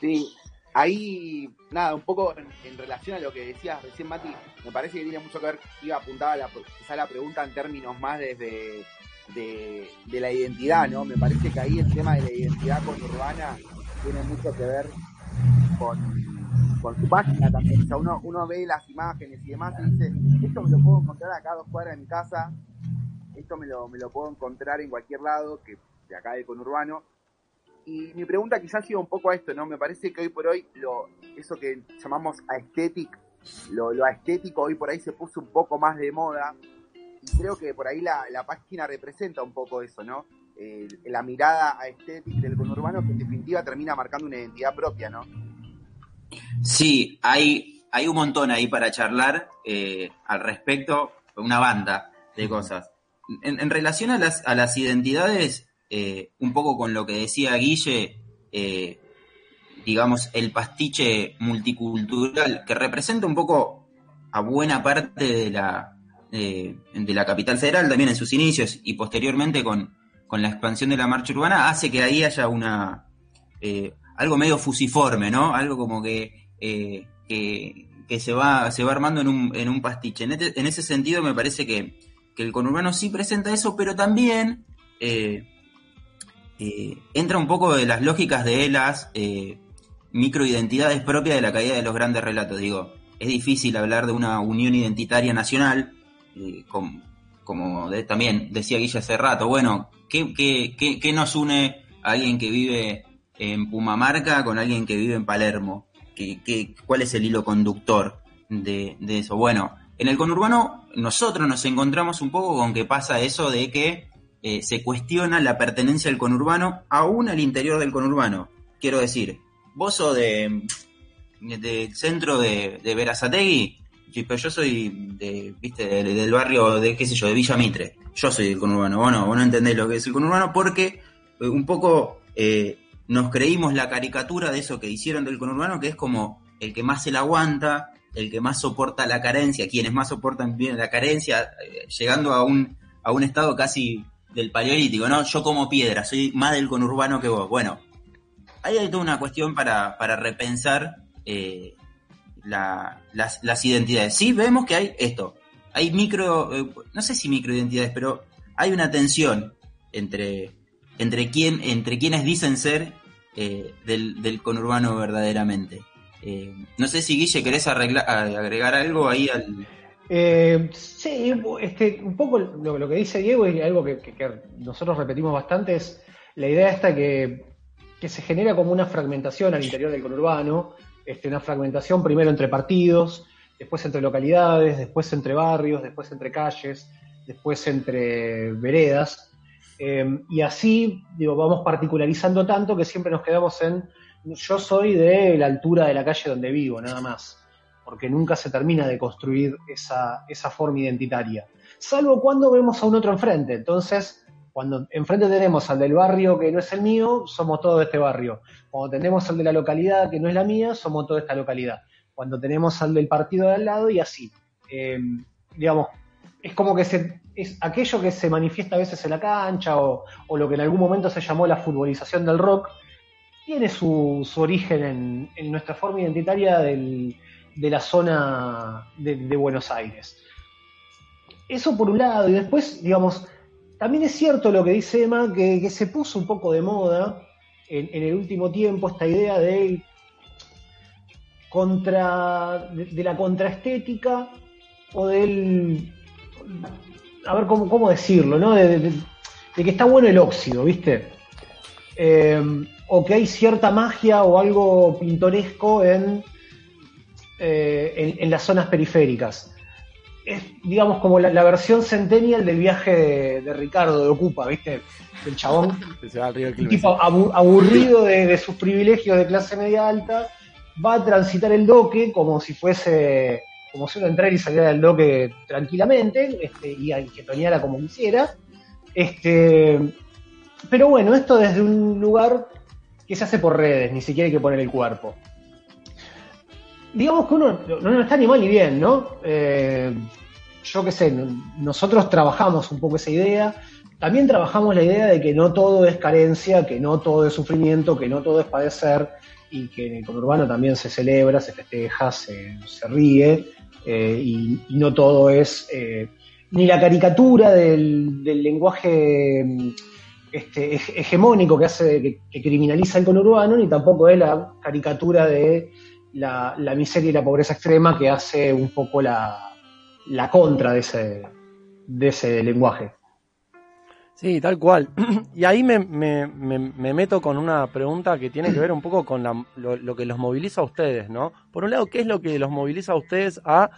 Sí, ahí, nada, un poco en, relación a lo que decías recién, Mati, me parece que tiene mucho que ver, iba apuntada la, quizá la pregunta en términos más desde de, de la identidad, ¿no? Me parece que ahí el tema de la identidad conurbana tiene mucho que ver con, con su página también. O sea, uno, uno ve las imágenes y demás y dice, esto me lo puedo encontrar acá a dos cuadras de mi casa, esto me lo, me lo puedo encontrar en cualquier lado, que de acá del conurbano. Y mi pregunta quizás siga un poco a esto, ¿no? Me parece que hoy por hoy lo, eso que llamamos aesthetic, lo, lo estético hoy por ahí se puso un poco más de moda. Y creo que por ahí la, la página representa un poco eso, ¿no? La mirada aesthetic del conurbano que en definitiva termina marcando una identidad propia, ¿no? Sí, hay, hay un montón ahí para charlar eh, al respecto, una banda de cosas. En, en relación a las, a las identidades, eh, un poco con lo que decía Guille, eh, digamos, el pastiche multicultural, que representa un poco a buena parte de la, de la capital federal, también en sus inicios y posteriormente con, con la expansión de la marcha urbana, hace que ahí haya una eh, algo medio fusiforme, ¿no? Algo como que, eh, que, que se, va, se va armando en un, en un pastiche. En, este- en ese sentido me parece que, que el conurbano sí presenta eso, pero también eh, eh, entra un poco de las lógicas de las microidentidades propias de la caída de los grandes relatos. Digo, es difícil hablar de una unión identitaria nacional, eh, com- como de- también decía Guilla hace rato. Bueno, ¿qué, qué, qué, qué nos une a alguien que vive en Pumamarca con alguien que vive en Palermo? ¿Qué, qué, cuál es el hilo conductor de, de eso? Bueno, en el conurbano nosotros nos encontramos un poco con que pasa eso de que eh, se cuestiona la pertenencia del conurbano aún al interior del conurbano. Quiero decir, vos sos de, del centro de, de Verazategui, pero yo soy de, viste, de- del barrio de, qué sé yo, de Villa Mitre. Yo soy del conurbano, vos no, vos no entendés lo que es el conurbano porque eh, un poco eh, nos creímos la caricatura de eso que hicieron del conurbano, que es como el que más se la aguanta, el que más soporta la carencia, quienes más soportan la carencia, eh, llegando a un, a un estado casi del paleolítico, ¿no? Yo como piedra, soy más del conurbano que vos. Bueno, ahí hay toda una cuestión para, para repensar eh, la- las, las identidades. Sí, vemos que hay esto. Hay micro, eh, no sé si microidentidades, pero hay una tensión entre, entre, quién, entre quienes dicen ser eh, del, del conurbano verdaderamente. Eh, no sé si Guille querés arregla- a- agregar algo ahí al... Eh, sí, este, un poco lo, que dice Diego y algo que, que- que nosotros repetimos bastante es la idea esta que que se genera como una fragmentación al interior del conurbano, este, una fragmentación primero entre partidos, después entre localidades, después entre barrios, después entre calles, después entre veredas. Eh, y así, digo, vamos particularizando tanto que siempre nos quedamos en, yo soy de la altura de la calle donde vivo, nada más, porque nunca se termina de construir esa, esa forma identitaria. Salvo cuando vemos a un otro enfrente. Entonces, cuando enfrente tenemos al del barrio que no es el mío, somos todos de este barrio. Cuando tenemos al de la localidad que no es la mía, somos toda esta localidad. Cuando tenemos al del partido de al lado y así. Eh, digamos, es como que se, es aquello que se manifiesta a veces en la cancha o, o lo que en algún momento se llamó la futbolización del rock, tiene su, su origen en, en nuestra forma identitaria del, de la zona de, Buenos Aires. Eso por un lado, y después, digamos, también es cierto lo que dice Emma, que, que se puso un poco de moda en, en, el último tiempo esta idea de contra de, de la contraestética o del a ver cómo, cómo decirlo, ¿no? De, de, de, que está bueno el óxido, ¿viste? Eh, o que hay cierta magia o algo pintoresco en, eh, en, en, las zonas periféricas. Es, digamos, como la, la versión centennial del viaje de, de, Ricardo de Ocupa, ¿viste? El chabón, un tipo aburrido de, de sus privilegios de clase media alta, va a transitar el doque como si fuese como si uno entrara y saliera del doque tranquilamente este, y getoneara como quisiera. Este, pero bueno, esto desde un lugar que se hace por redes, ni siquiera hay que poner el cuerpo. Digamos que uno no está ni mal ni bien, ¿no? Eh, yo qué sé, nosotros trabajamos un poco esa idea. También trabajamos la idea de que no todo es carencia, que no todo es sufrimiento, que no todo es padecer y que en el conurbano también se celebra, se festeja, se, se ríe eh, y, no todo es eh, ni la caricatura del, lenguaje este, hegemónico que hace que, criminaliza el conurbano, ni tampoco es la caricatura de la, la, miseria y la pobreza extrema que hace un poco la, la contra de ese, de ese lenguaje. Sí, tal cual. Y ahí me, me, me, me, meto con una pregunta que tiene que ver un poco con la, lo, que los moviliza a ustedes, ¿no? Por un lado, ¿qué es lo que los moviliza a ustedes a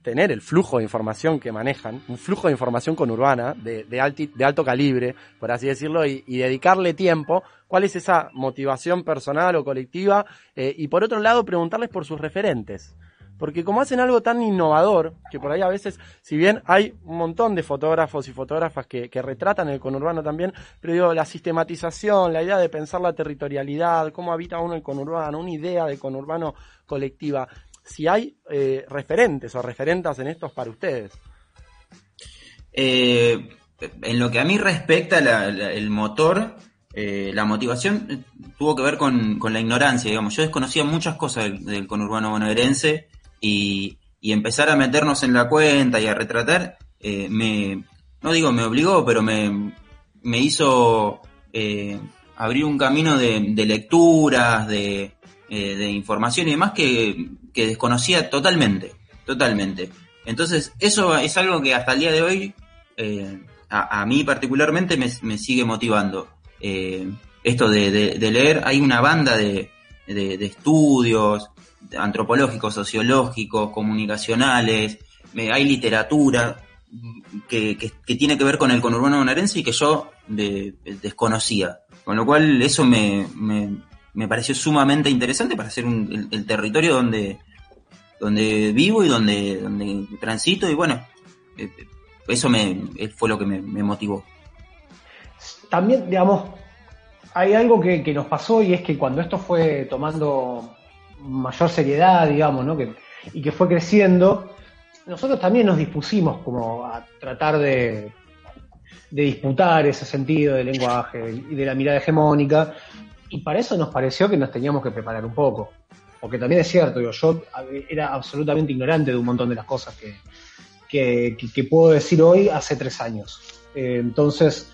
tener el flujo de información que manejan, un flujo de información conurbana de, de, alti, de alto calibre, por así decirlo, y, y, dedicarle tiempo? ¿Cuál es esa motivación personal o colectiva? Eh, y por otro lado, preguntarles por sus referentes. Porque como hacen algo tan innovador, que por ahí a veces, si bien hay un montón de fotógrafos y fotógrafas que, retratan el conurbano también, pero digo, la sistematización, la idea de pensar la territorialidad, cómo habita uno el conurbano, una idea de conurbano colectiva, si hay eh, referentes o referentas en estos para ustedes. Eh, en lo que a mí respecta, la, el motor, eh, la motivación tuvo que ver con, con, la ignorancia, digamos. Yo desconocía muchas cosas del, del conurbano bonaerense y, y, empezar a meternos en la cuenta y a retratar, eh, me, no digo me obligó, pero me, me hizo eh, abrir un camino de, de lecturas, de, eh, de, información y demás que, que, desconocía totalmente, totalmente. Entonces, eso es algo que hasta el día de hoy, eh, a, mí particularmente, me, me sigue motivando. Esto de, de, leer, hay una banda de, de estudios, antropológicos, sociológicos, comunicacionales, hay literatura que, que, tiene que ver con el conurbano bonaerense y que yo de, desconocía. Con lo cual eso me, me, me, pareció sumamente interesante para ser el, territorio donde, donde vivo y donde, donde transito y bueno, eh, eso me, fue lo que me, me motivó. También, digamos, hay algo que, que, nos pasó y es que cuando esto fue tomando mayor seriedad, digamos, ¿no? Y que fue creciendo, nosotros también nos dispusimos como a tratar de, disputar ese sentido del lenguaje y de la mirada hegemónica, y para eso nos pareció que nos teníamos que preparar un poco. Porque también es cierto, yo, yo era absolutamente ignorante de un montón de las cosas que, que, que puedo decir hoy hace tres años. Eh, entonces,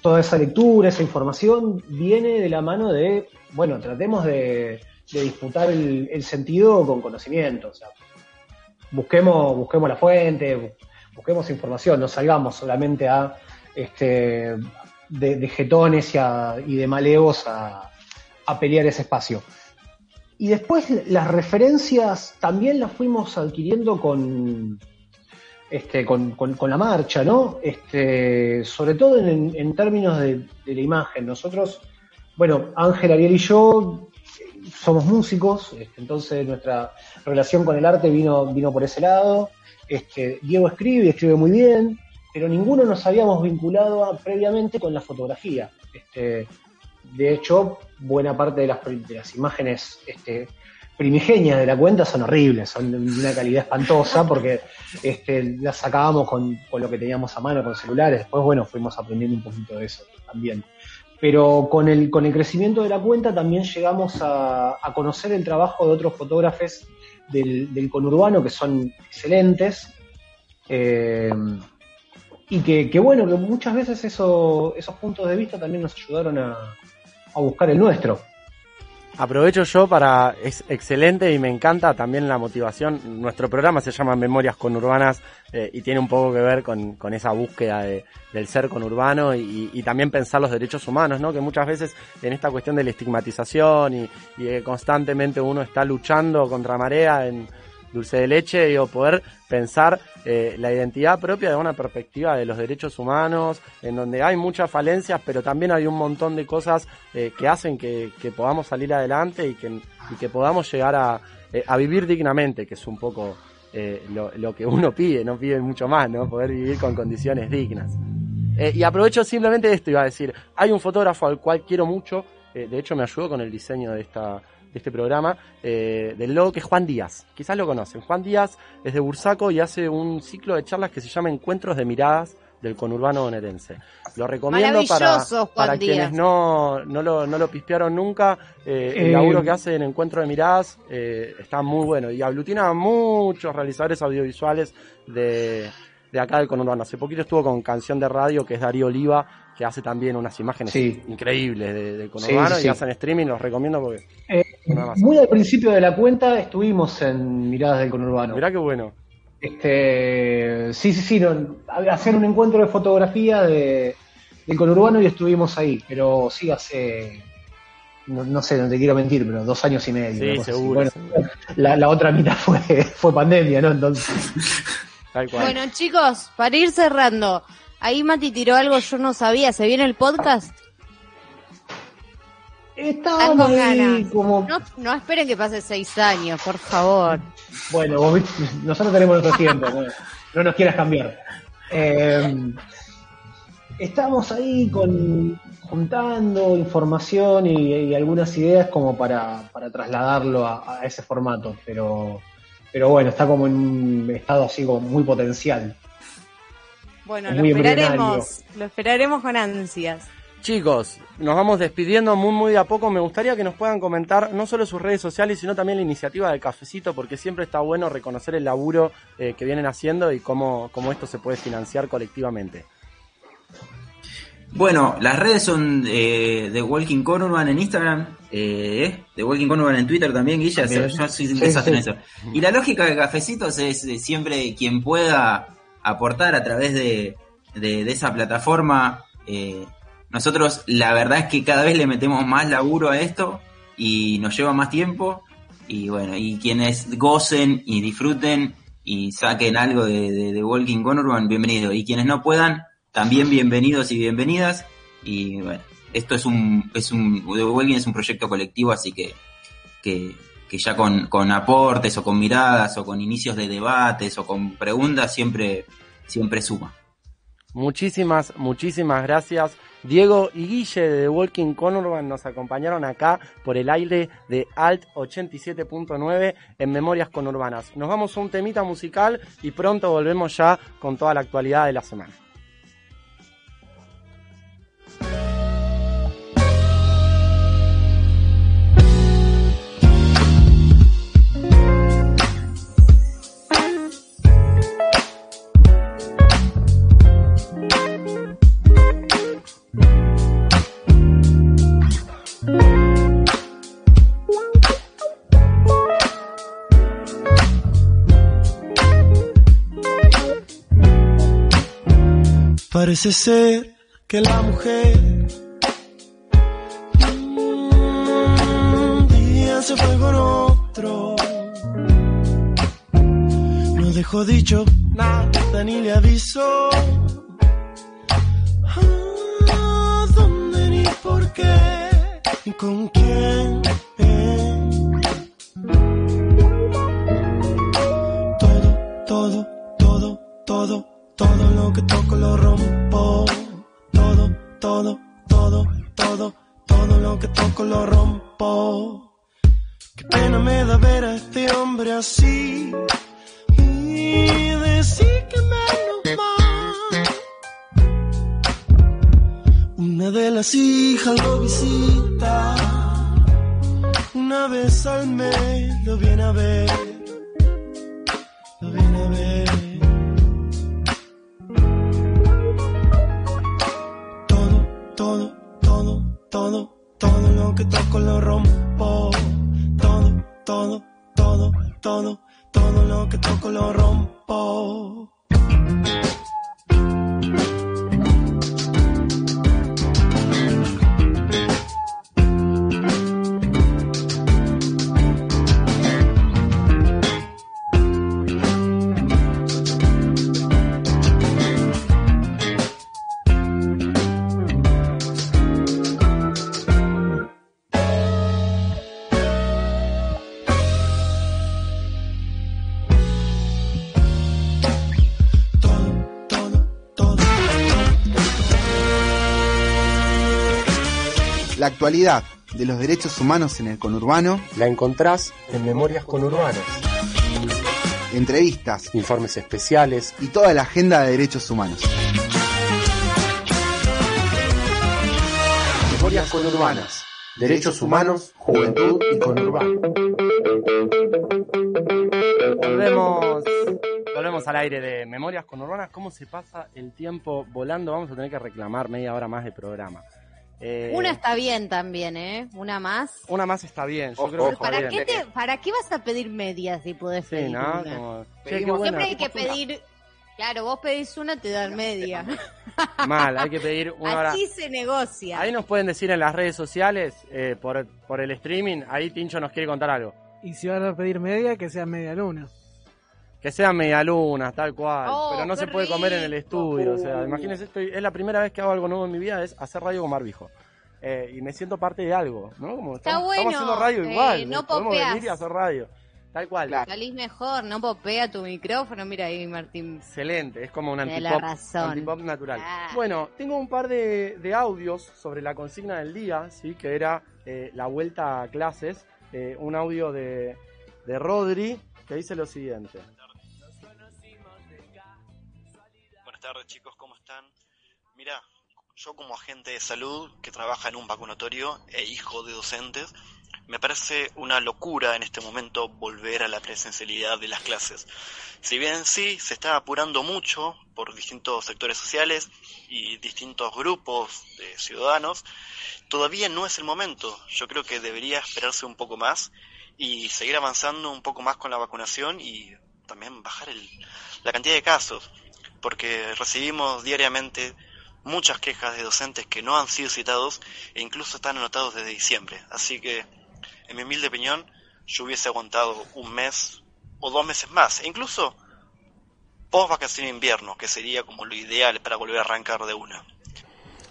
toda esa lectura, esa información viene de la mano de, bueno, tratemos de, de disputar el, sentido con conocimiento. Busquemos, busquemos la fuente, busquemos información, no salgamos solamente a este, de, de jetones y, a- de malevos a, a pelear ese espacio. Y después las referencias también las fuimos adquiriendo con, este, con, la marcha, ¿no? Este, sobre todo en, términos de, de la imagen. Nosotros, bueno, Ángel, Ariel y yo somos músicos, este, entonces nuestra relación con el arte vino, vino por ese lado. Este, Diego escribe, y escribe muy bien, pero ninguno nos habíamos vinculado a- previamente con la fotografía. Este, de hecho, buena parte de las, de las imágenes este, primigenias de la cuenta son horribles, son de una calidad espantosa porque este, las sacábamos con, con lo que teníamos a mano, con celulares. Después, bueno, fuimos aprendiendo un poquito de eso también. Pero con el, con el crecimiento de la cuenta también llegamos a, a conocer el trabajo de otros fotógrafos del, del conurbano que son excelentes. eh, y que, que bueno, que muchas veces eso, esos puntos de vista también nos ayudaron a, a buscar el nuestro. Aprovecho yo para, es excelente y me encanta también la motivación. Nuestro programa se llama Memorias Conurbanas eh, y tiene un poco que ver con, con esa búsqueda de- del ser conurbano y, y también pensar los derechos humanos, ¿no? Que muchas veces en esta cuestión de la estigmatización y, y que constantemente uno está luchando contra marea en dulce de leche o poder pensar eh, la identidad propia de una perspectiva de los derechos humanos, en donde hay muchas falencias, pero también hay un montón de cosas eh, que hacen que, que podamos salir adelante y que, y que podamos llegar a, eh, a vivir dignamente, que es un poco lo, lo que uno pide, no pide mucho más, ¿no? Poder vivir con condiciones dignas. Y aprovecho simplemente esto, iba a decir, hay un fotógrafo al cual quiero mucho, de hecho me ayudó con el diseño de esta de este programa, eh, del logo que es Juan Díaz. Quizás lo conocen. Juan Díaz es de Bursaco y hace un ciclo de charlas que se llama Encuentros de Miradas del conurbano bonaerense. Lo recomiendo para, para quienes no, no, lo, no lo pispearon nunca. Eh, el Eh, laburo que hace en Encuentro de Miradas eh, está muy bueno y aglutina a muchos realizadores audiovisuales de, de acá del conurbano. Hace poquito estuvo con Canción de Radio, que es Darío Oliva, que hace también unas imágenes Sí. increíbles de- del conurbano Sí, sí, y sí. hacen streaming, los recomiendo porque Eh, muy al principio de la cuenta estuvimos en Miradas del Conurbano. Mirá qué bueno. Este, sí, sí, sí, no, hacer un encuentro de fotografía de, del conurbano y estuvimos ahí, pero sí hace, no, no sé, no te quiero mentir, pero dos años y medio. Sí, seguro, Bueno, seguro. La, la otra mitad fue, fue pandemia, ¿no? Entonces, Tal cual. Bueno, chicos, para ir cerrando, ahí Mati tiró algo yo no sabía. ¿Se viene el podcast? Estábamos ahí ganas. como- No, no esperen que pase seis años, por favor. bueno, vos nosotros tenemos nuestro tiempo, no, no nos quieras cambiar. Eh, estamos ahí con juntando información y, y algunas ideas como para, para trasladarlo a, a ese formato, pero, pero bueno, está como en un estado así como muy potencial. Bueno, lo esperaremos, lo esperaremos con ansias. Chicos, nos vamos despidiendo muy muy de a poco. Me gustaría que nos puedan comentar no solo sus redes sociales, sino también la iniciativa del cafecito, porque siempre está bueno reconocer el laburo eh, que vienen haciendo y cómo, cómo esto se puede financiar colectivamente. Bueno, las redes son eh, de Walking Conurban en Instagram, eh, de Walking Conurban en Twitter también, Guilla, yo soy un Sí, desastre en sí. eso. Y la lógica de Cafecitos es eh, siempre quien pueda aportar a través de, de- esa plataforma. eh, nosotros la verdad es que cada vez le metemos más laburo a esto y nos lleva más tiempo. Y bueno, y quienes gocen y disfruten y saquen algo de, Walking Conurban, bienvenido. Y quienes no puedan, también bienvenidos y bienvenidas. Y bueno, esto es un, es un, Walking es un proyecto colectivo, así que, que, que ya con, con aportes o con miradas o con inicios de debates o con preguntas siempre, siempre suma. Muchísimas, muchísimas gracias. Diego y Guille de The Walking Conurban nos acompañaron acá por el aire de Alt 87.9 en Memorias Conurbanas. Nos vamos a un temita musical y pronto volvemos ya con toda la actualidad de la semana. Parece ser que la mujer un día se fue con otro. No dejó dicho nada ni le avisó. ¿A dónde ni por qué? ¿Y con quién? Todo, lo que toco lo rompo. Todo, todo, todo, todo, todo lo que toco lo rompo. Qué pena me da ver a este hombre así y decir que menos mal. Una de las hijas lo visita, una vez al mes lo viene a ver, que toco lo rompo. Todo, todo, todo, todo, todo lo que toco lo rompo. Actualidad de los derechos humanos en el conurbano La encontrás en Memorias Conurbanas. entrevistas Informes especiales. y toda la agenda de derechos humanos. Memorias Conurbanas. Derechos humanos, juventud y conurbano. Volvemos, volvemos al aire de Memorias con Urbanas. ¿Cómo se pasa el tiempo volando? Vamos a tener que reclamar media hora más de programa. Eh, Una está bien también, ¿eh? Una más. una más está bien, yo creo que está ¿Para bien. qué, te- ¿Para qué vas a pedir medias si podés Sí, pedir ¿no? una? Como, buena. Siempre hay que pedir... Claro, vos pedís una, te dan media. Mal, hay que pedir una hora. Así se negocia. Ahí nos pueden decir en las redes sociales, eh, por, por el streaming, ahí Tincho nos quiere contar algo. Y si van a pedir media, que sea media luna. Que sean medialunas, tal cual. Oh, pero no se puede comer en el estudio. O sea, imagínense, estoy, es la primera vez que hago algo nuevo en mi vida, es hacer radio con barbijo. Eh, y me siento parte de algo, ¿no? Como Está estamos, bueno, estamos haciendo radio eh, igual. no podemos venir y hacer radio. Tal cual. Salís mejor, no popea tu micrófono. Mira ahí, Martín. Excelente, es como un antipop, antipop natural. Ah. Bueno, tengo un par de, de audios sobre la consigna del día, sí, que era eh, la vuelta a clases. Eh, un audio de, de Rodri que dice lo siguiente. Tardes chicos, ¿cómo están? Mira, yo como agente de salud que trabaja en un vacunatorio e hijo de docentes, me parece una locura en este momento volver a la presencialidad de las clases. Si bien sí, se está apurando mucho por distintos sectores sociales y distintos grupos de ciudadanos, todavía no es el momento. Yo creo que debería esperarse un poco más y seguir avanzando un poco más con la vacunación y también bajar el- la cantidad de casos, porque recibimos diariamente muchas quejas de docentes que no han sido citados e incluso están anotados desde diciembre. Así que, en mi humilde opinión, yo hubiese aguantado un mes o dos meses más, e incluso post vacación de invierno, que sería como lo ideal para volver a arrancar de una.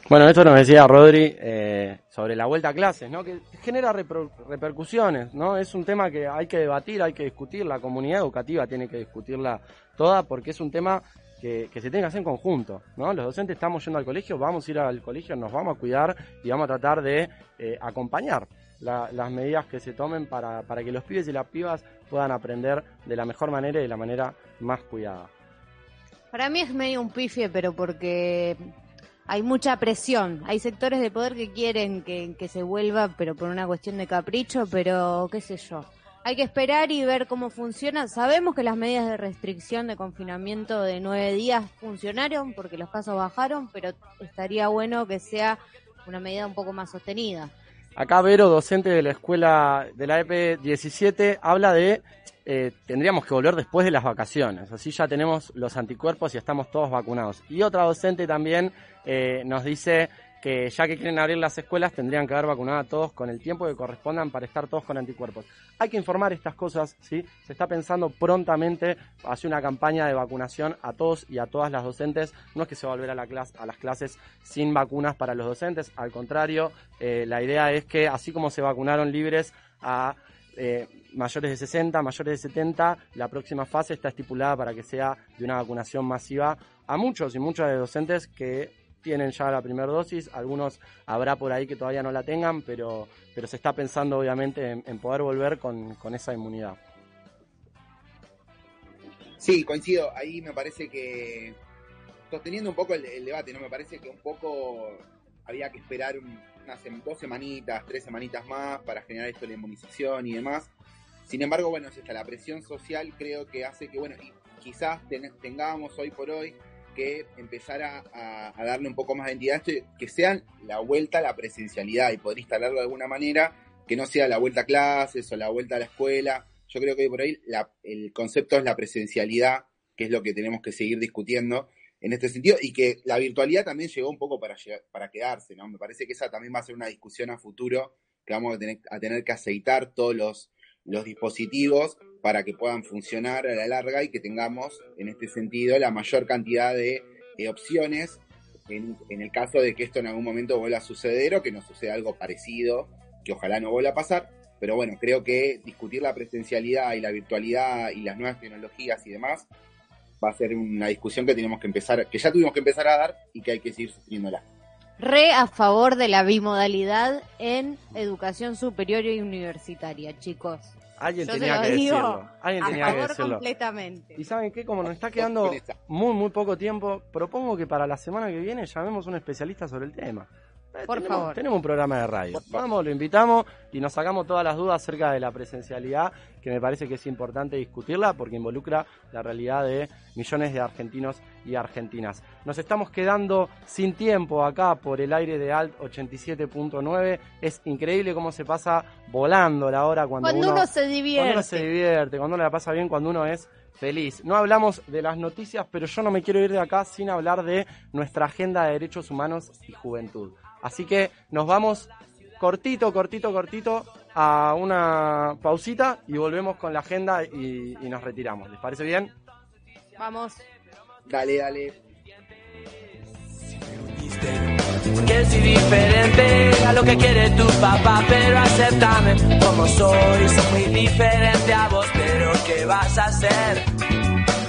Bueno, esto nos decía Rodri eh, sobre la vuelta a clases, ¿no? Que genera repro- repercusiones, ¿no? Es un tema que hay que debatir, hay que discutir, la comunidad educativa tiene que discutirla toda porque es un tema que, se tiene que hacer en conjunto, ¿no? Los docentes estamos yendo al colegio, vamos a ir al colegio, nos vamos a cuidar y vamos a tratar de eh, acompañar la- las medidas que se tomen para, para que los pibes y las pibas puedan aprender de la mejor manera y de la manera más cuidada. Para mí es medio un pifie, pero porque hay mucha presión. Hay sectores de poder que quieren que, que se vuelva, pero por una cuestión de capricho, pero qué sé yo. Hay que esperar y ver cómo funciona. Sabemos que las medidas de restricción de confinamiento de nueve días funcionaron porque los casos bajaron, pero estaría bueno que sea una medida un poco más sostenida. Acá Vero, docente de la escuela de la EP17, habla de eh, tendríamos que volver después de las vacaciones, así ya tenemos los anticuerpos y estamos todos vacunados. Y otra docente también eh, nos dice que ya que quieren abrir las escuelas tendrían que haber vacunado a todos con el tiempo que correspondan para estar todos con anticuerpos. Hay que informar estas cosas, ¿sí? Se está pensando prontamente hacer una campaña de vacunación a todos y a todas las docentes. No es que se va a volver a, la clase, a las clases sin vacunas para los docentes, al contrario, eh, la idea es que así como se vacunaron libres a eh, mayores de 60, mayores de 70, la próxima fase está estipulada para que sea de una vacunación masiva a muchos y muchas de docentes que tienen ya la primera dosis, algunos habrá por ahí que todavía no la tengan, pero, pero se está pensando obviamente en, poder volver con, con esa inmunidad. Sí, coincido. Ahí me parece que, sosteniendo un poco el, debate, ¿no? Me parece que un poco había que esperar un- unas dos semanitas, tres semanitas más para generar esto de la inmunización y demás. Sin embargo, bueno, es esta, la presión social creo que hace que, bueno, y quizás ten- tengamos hoy por hoy que empezar a, darle un poco más de entidad que sean la vuelta a la presencialidad y poder instalarlo de alguna manera, que no sea la vuelta a clases o la vuelta a la escuela. Yo creo que por ahí la- el concepto es la presencialidad, que es lo que tenemos que seguir discutiendo en este sentido, y que la virtualidad también llegó un poco para, llegar- para quedarse, ¿no? Me parece que esa también va a ser una discusión a futuro, que vamos a tener que aceitar todos los, los dispositivos para que puedan funcionar a la larga y que tengamos, en este sentido, la mayor cantidad de, opciones en, en el caso de que esto en algún momento vuelva a suceder o que nos suceda algo parecido, que ojalá no vuelva a pasar. Pero bueno, creo que discutir la presencialidad y la virtualidad y las nuevas tecnologías y demás va a ser una discusión que tenemos que empezar, que ya tuvimos que empezar a dar y que hay que seguir sosteniéndola. Re a favor de la bimodalidad en educación superior y universitaria, chicos. Alguien Yo tenía se lo que digo decirlo. Alguien a tenía que decirlo. completamente. Y saben qué, como nos está quedando muy, muy poco tiempo, propongo que para la semana que viene llamemos a un especialista sobre el tema. Eh, Por tenemos, favor. Tenemos un programa de radio. Vamos, lo invitamos y nos sacamos todas las dudas acerca de la presencialidad, que me parece que es importante discutirla porque involucra la realidad de millones de argentinos y argentinas. Nos estamos quedando sin tiempo acá por el aire de Alt 87.9. Es increíble cómo se pasa volando la hora cuando, Cuando uno se divierte. Cuando uno se divierte, cuando uno la pasa bien, cuando uno es feliz. No hablamos de las noticias, pero yo no me quiero ir de acá sin hablar de nuestra agenda de derechos humanos y juventud. Así que nos vamos cortito, cortito, cortito a una pausita y volvemos con la agenda y, y nos retiramos. ¿Les parece bien? Vamos. Dale, dale. Que soy diferente a lo que quiere tu papá, pero acéptame como soy. Soy muy diferente a vos, pero ¿qué vas a hacer?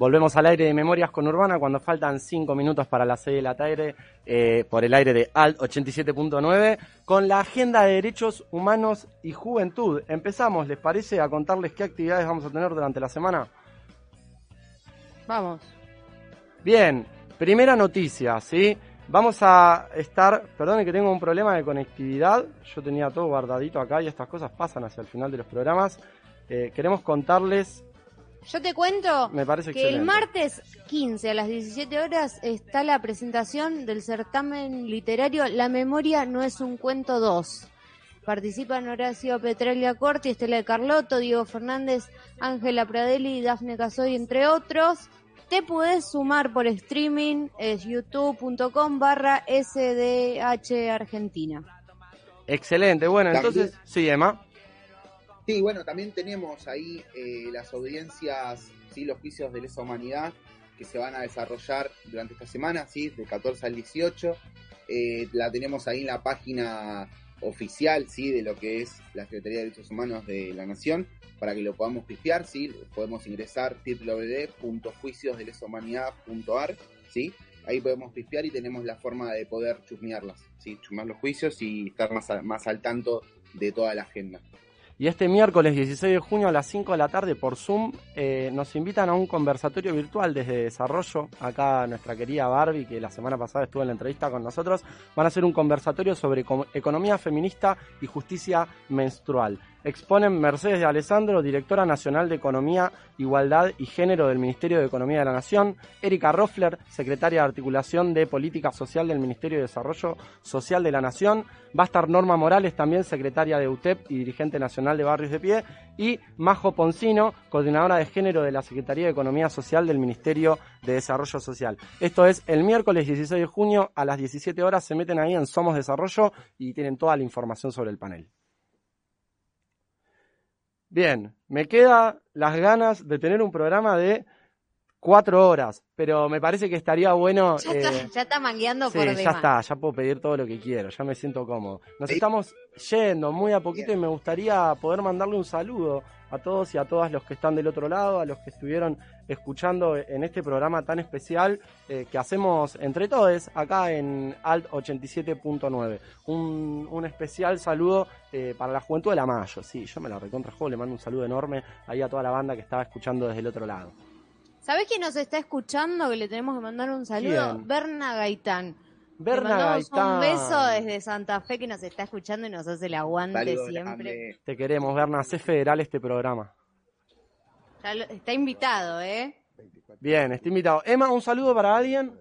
Volvemos al aire de Memorias con Urbana cuando faltan 5 minutos para las 6 de la tarde eh, por el aire de Alt 87.9 con la agenda de derechos humanos y juventud. Empezamos, ¿les parece a contarles qué actividades vamos a tener durante la semana? Vamos. Bien, primera noticia, ¿sí? Vamos a estar, perdón que tengo un problema de conectividad, yo tenía todo guardadito acá y estas cosas pasan hacia el final de los programas. Eh, queremos contarles, Yo te cuento me parece que el martes 15 a las 17 horas está la presentación del certamen literario La memoria no es un cuento 2. Participan Horacio Petrelia Corti, Estela de Carlotto, Diego Fernández, Ángela Pradelli y Dafne Casoy, entre otros. Te puedes sumar por streaming, es youtube.com barra SDH Argentina. Excelente, bueno, entonces, sí, Emma. Sí, bueno, también tenemos ahí eh, las audiencias, sí, los juicios de lesa humanidad que se van a desarrollar durante esta semana, sí, del 14 al 18. Eh, la tenemos ahí en la página oficial, sí, de lo que es la Secretaría de Derechos Humanos de la Nación, para que lo podamos pistear, sí, podemos ingresar www.juiciosdelesahumanidad.ar, sí, ahí podemos pispear y tenemos la forma de poder chusmearlas, sí, chusmear los juicios y estar más, a- más al tanto de toda la agenda. Y este miércoles 16 de junio a las 5 de la tarde por Zoom eh, nos invitan a un conversatorio virtual desde Desarrollo. Acá nuestra querida Barbie, que la semana pasada estuvo en la entrevista con nosotros, van a hacer un conversatorio sobre eco- economía feminista y justicia menstrual. Exponen Mercedes de Alessandro, directora nacional de Economía, Igualdad y Género del Ministerio de Economía de la Nación, Erika Roffler, secretaria de Articulación de Política Social del Ministerio de Desarrollo Social de la Nación, va a estar Norma Morales, también secretaria de UTEP y dirigente nacional de Barrios de Pie, y Majo Poncino, coordinadora de género de la Secretaría de Economía Social del Ministerio de Desarrollo Social. Esto es el miércoles 16 de junio a las 17 horas, se meten ahí en Somos Desarrollo y tienen toda la información sobre el panel. Bien, me queda las ganas de tener un programa de cuatro horas, pero me parece que estaría bueno. Ya, eh, está, ya está mangueando sí, por ya demás. está, ya puedo pedir todo lo que quiero, ya me siento cómodo. Nos estamos yendo muy a poquito y me gustaría poder mandarle un saludo a todos y a todas los que están del otro lado, a los que estuvieron escuchando en este programa tan especial eh, que hacemos entre todos acá en Alt 87.9. Un, un especial saludo eh, para la juventud de la Mayo. Sí, yo me la recontra juego, le mando un saludo enorme ahí a toda la banda que estaba escuchando desde el otro lado. ¿Sabés quién nos está escuchando? Que le tenemos que mandar un saludo. ¿Quién? Berna Gaitán. Berna Gaitán. un beso desde Santa Fe que nos está escuchando y nos hace el aguante Saludos siempre. Te queremos, Berna, sé federal este programa. Está invitado, ¿eh? Bien, está invitado. Emma, un saludo para alguien.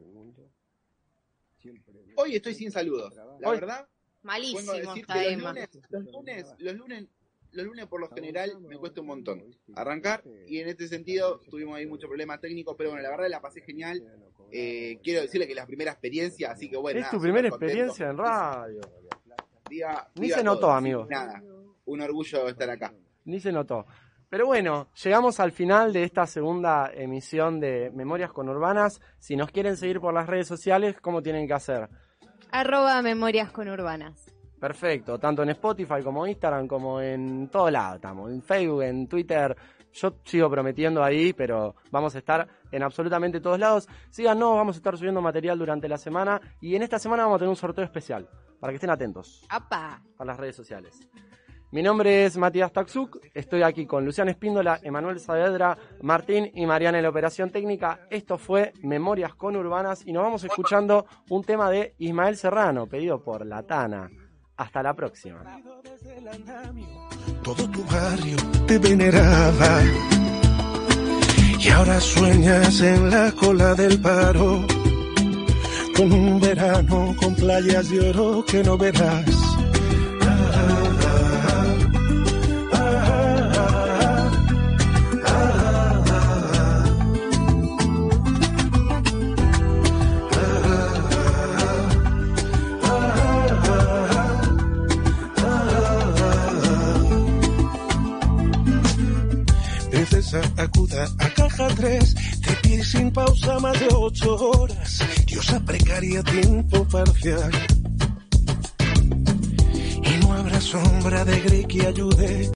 Hoy estoy sin saludos. La Hoy- verdad, Malísimo decir está que los Emma. lunes, los lunes, los lunes, los lunes por lo general me cuesta un montón arrancar y en este sentido tuvimos ahí muchos problemas técnicos, pero bueno, la verdad la pasé genial. Eh, quiero decirle que es la primera experiencia, así que bueno. es nada, tu primera experiencia en radio. Viva- Ni se notó, todos. amigo. Nada, un orgullo estar acá. Ni se notó. Pero bueno, llegamos al final de esta segunda emisión de Memorias Conurbanas. Si nos quieren seguir por las redes sociales, ¿cómo tienen que hacer? Arroba Memorias Conurbanas. Perfecto, tanto en Spotify como Instagram, como en todo lado estamos, en Facebook, en Twitter. Yo sigo prometiendo ahí, pero vamos a estar en absolutamente todos lados. Síganos, vamos a estar subiendo material durante la semana y en esta semana vamos a tener un sorteo especial, para que estén atentos ¡Apa! a las redes sociales. Mi nombre es Matías Taxuk, estoy aquí con Luciano Espíndola, Emanuel Saavedra, Martín y Mariana en la operación técnica. Esto fue Memorias Conurbanas y nos vamos escuchando un tema de Ismael Serrano, pedido por La Tana. Hasta la próxima. Todo tu barrio te veneraba. Y ahora sueñas en la cola del paro. Con un verano con playas de oro que no verás. Acuda a caja 3, de pie sin pausa más de ocho horas. Diosa precaria, tiempo parcial. Y no habrá sombra de gris que ayude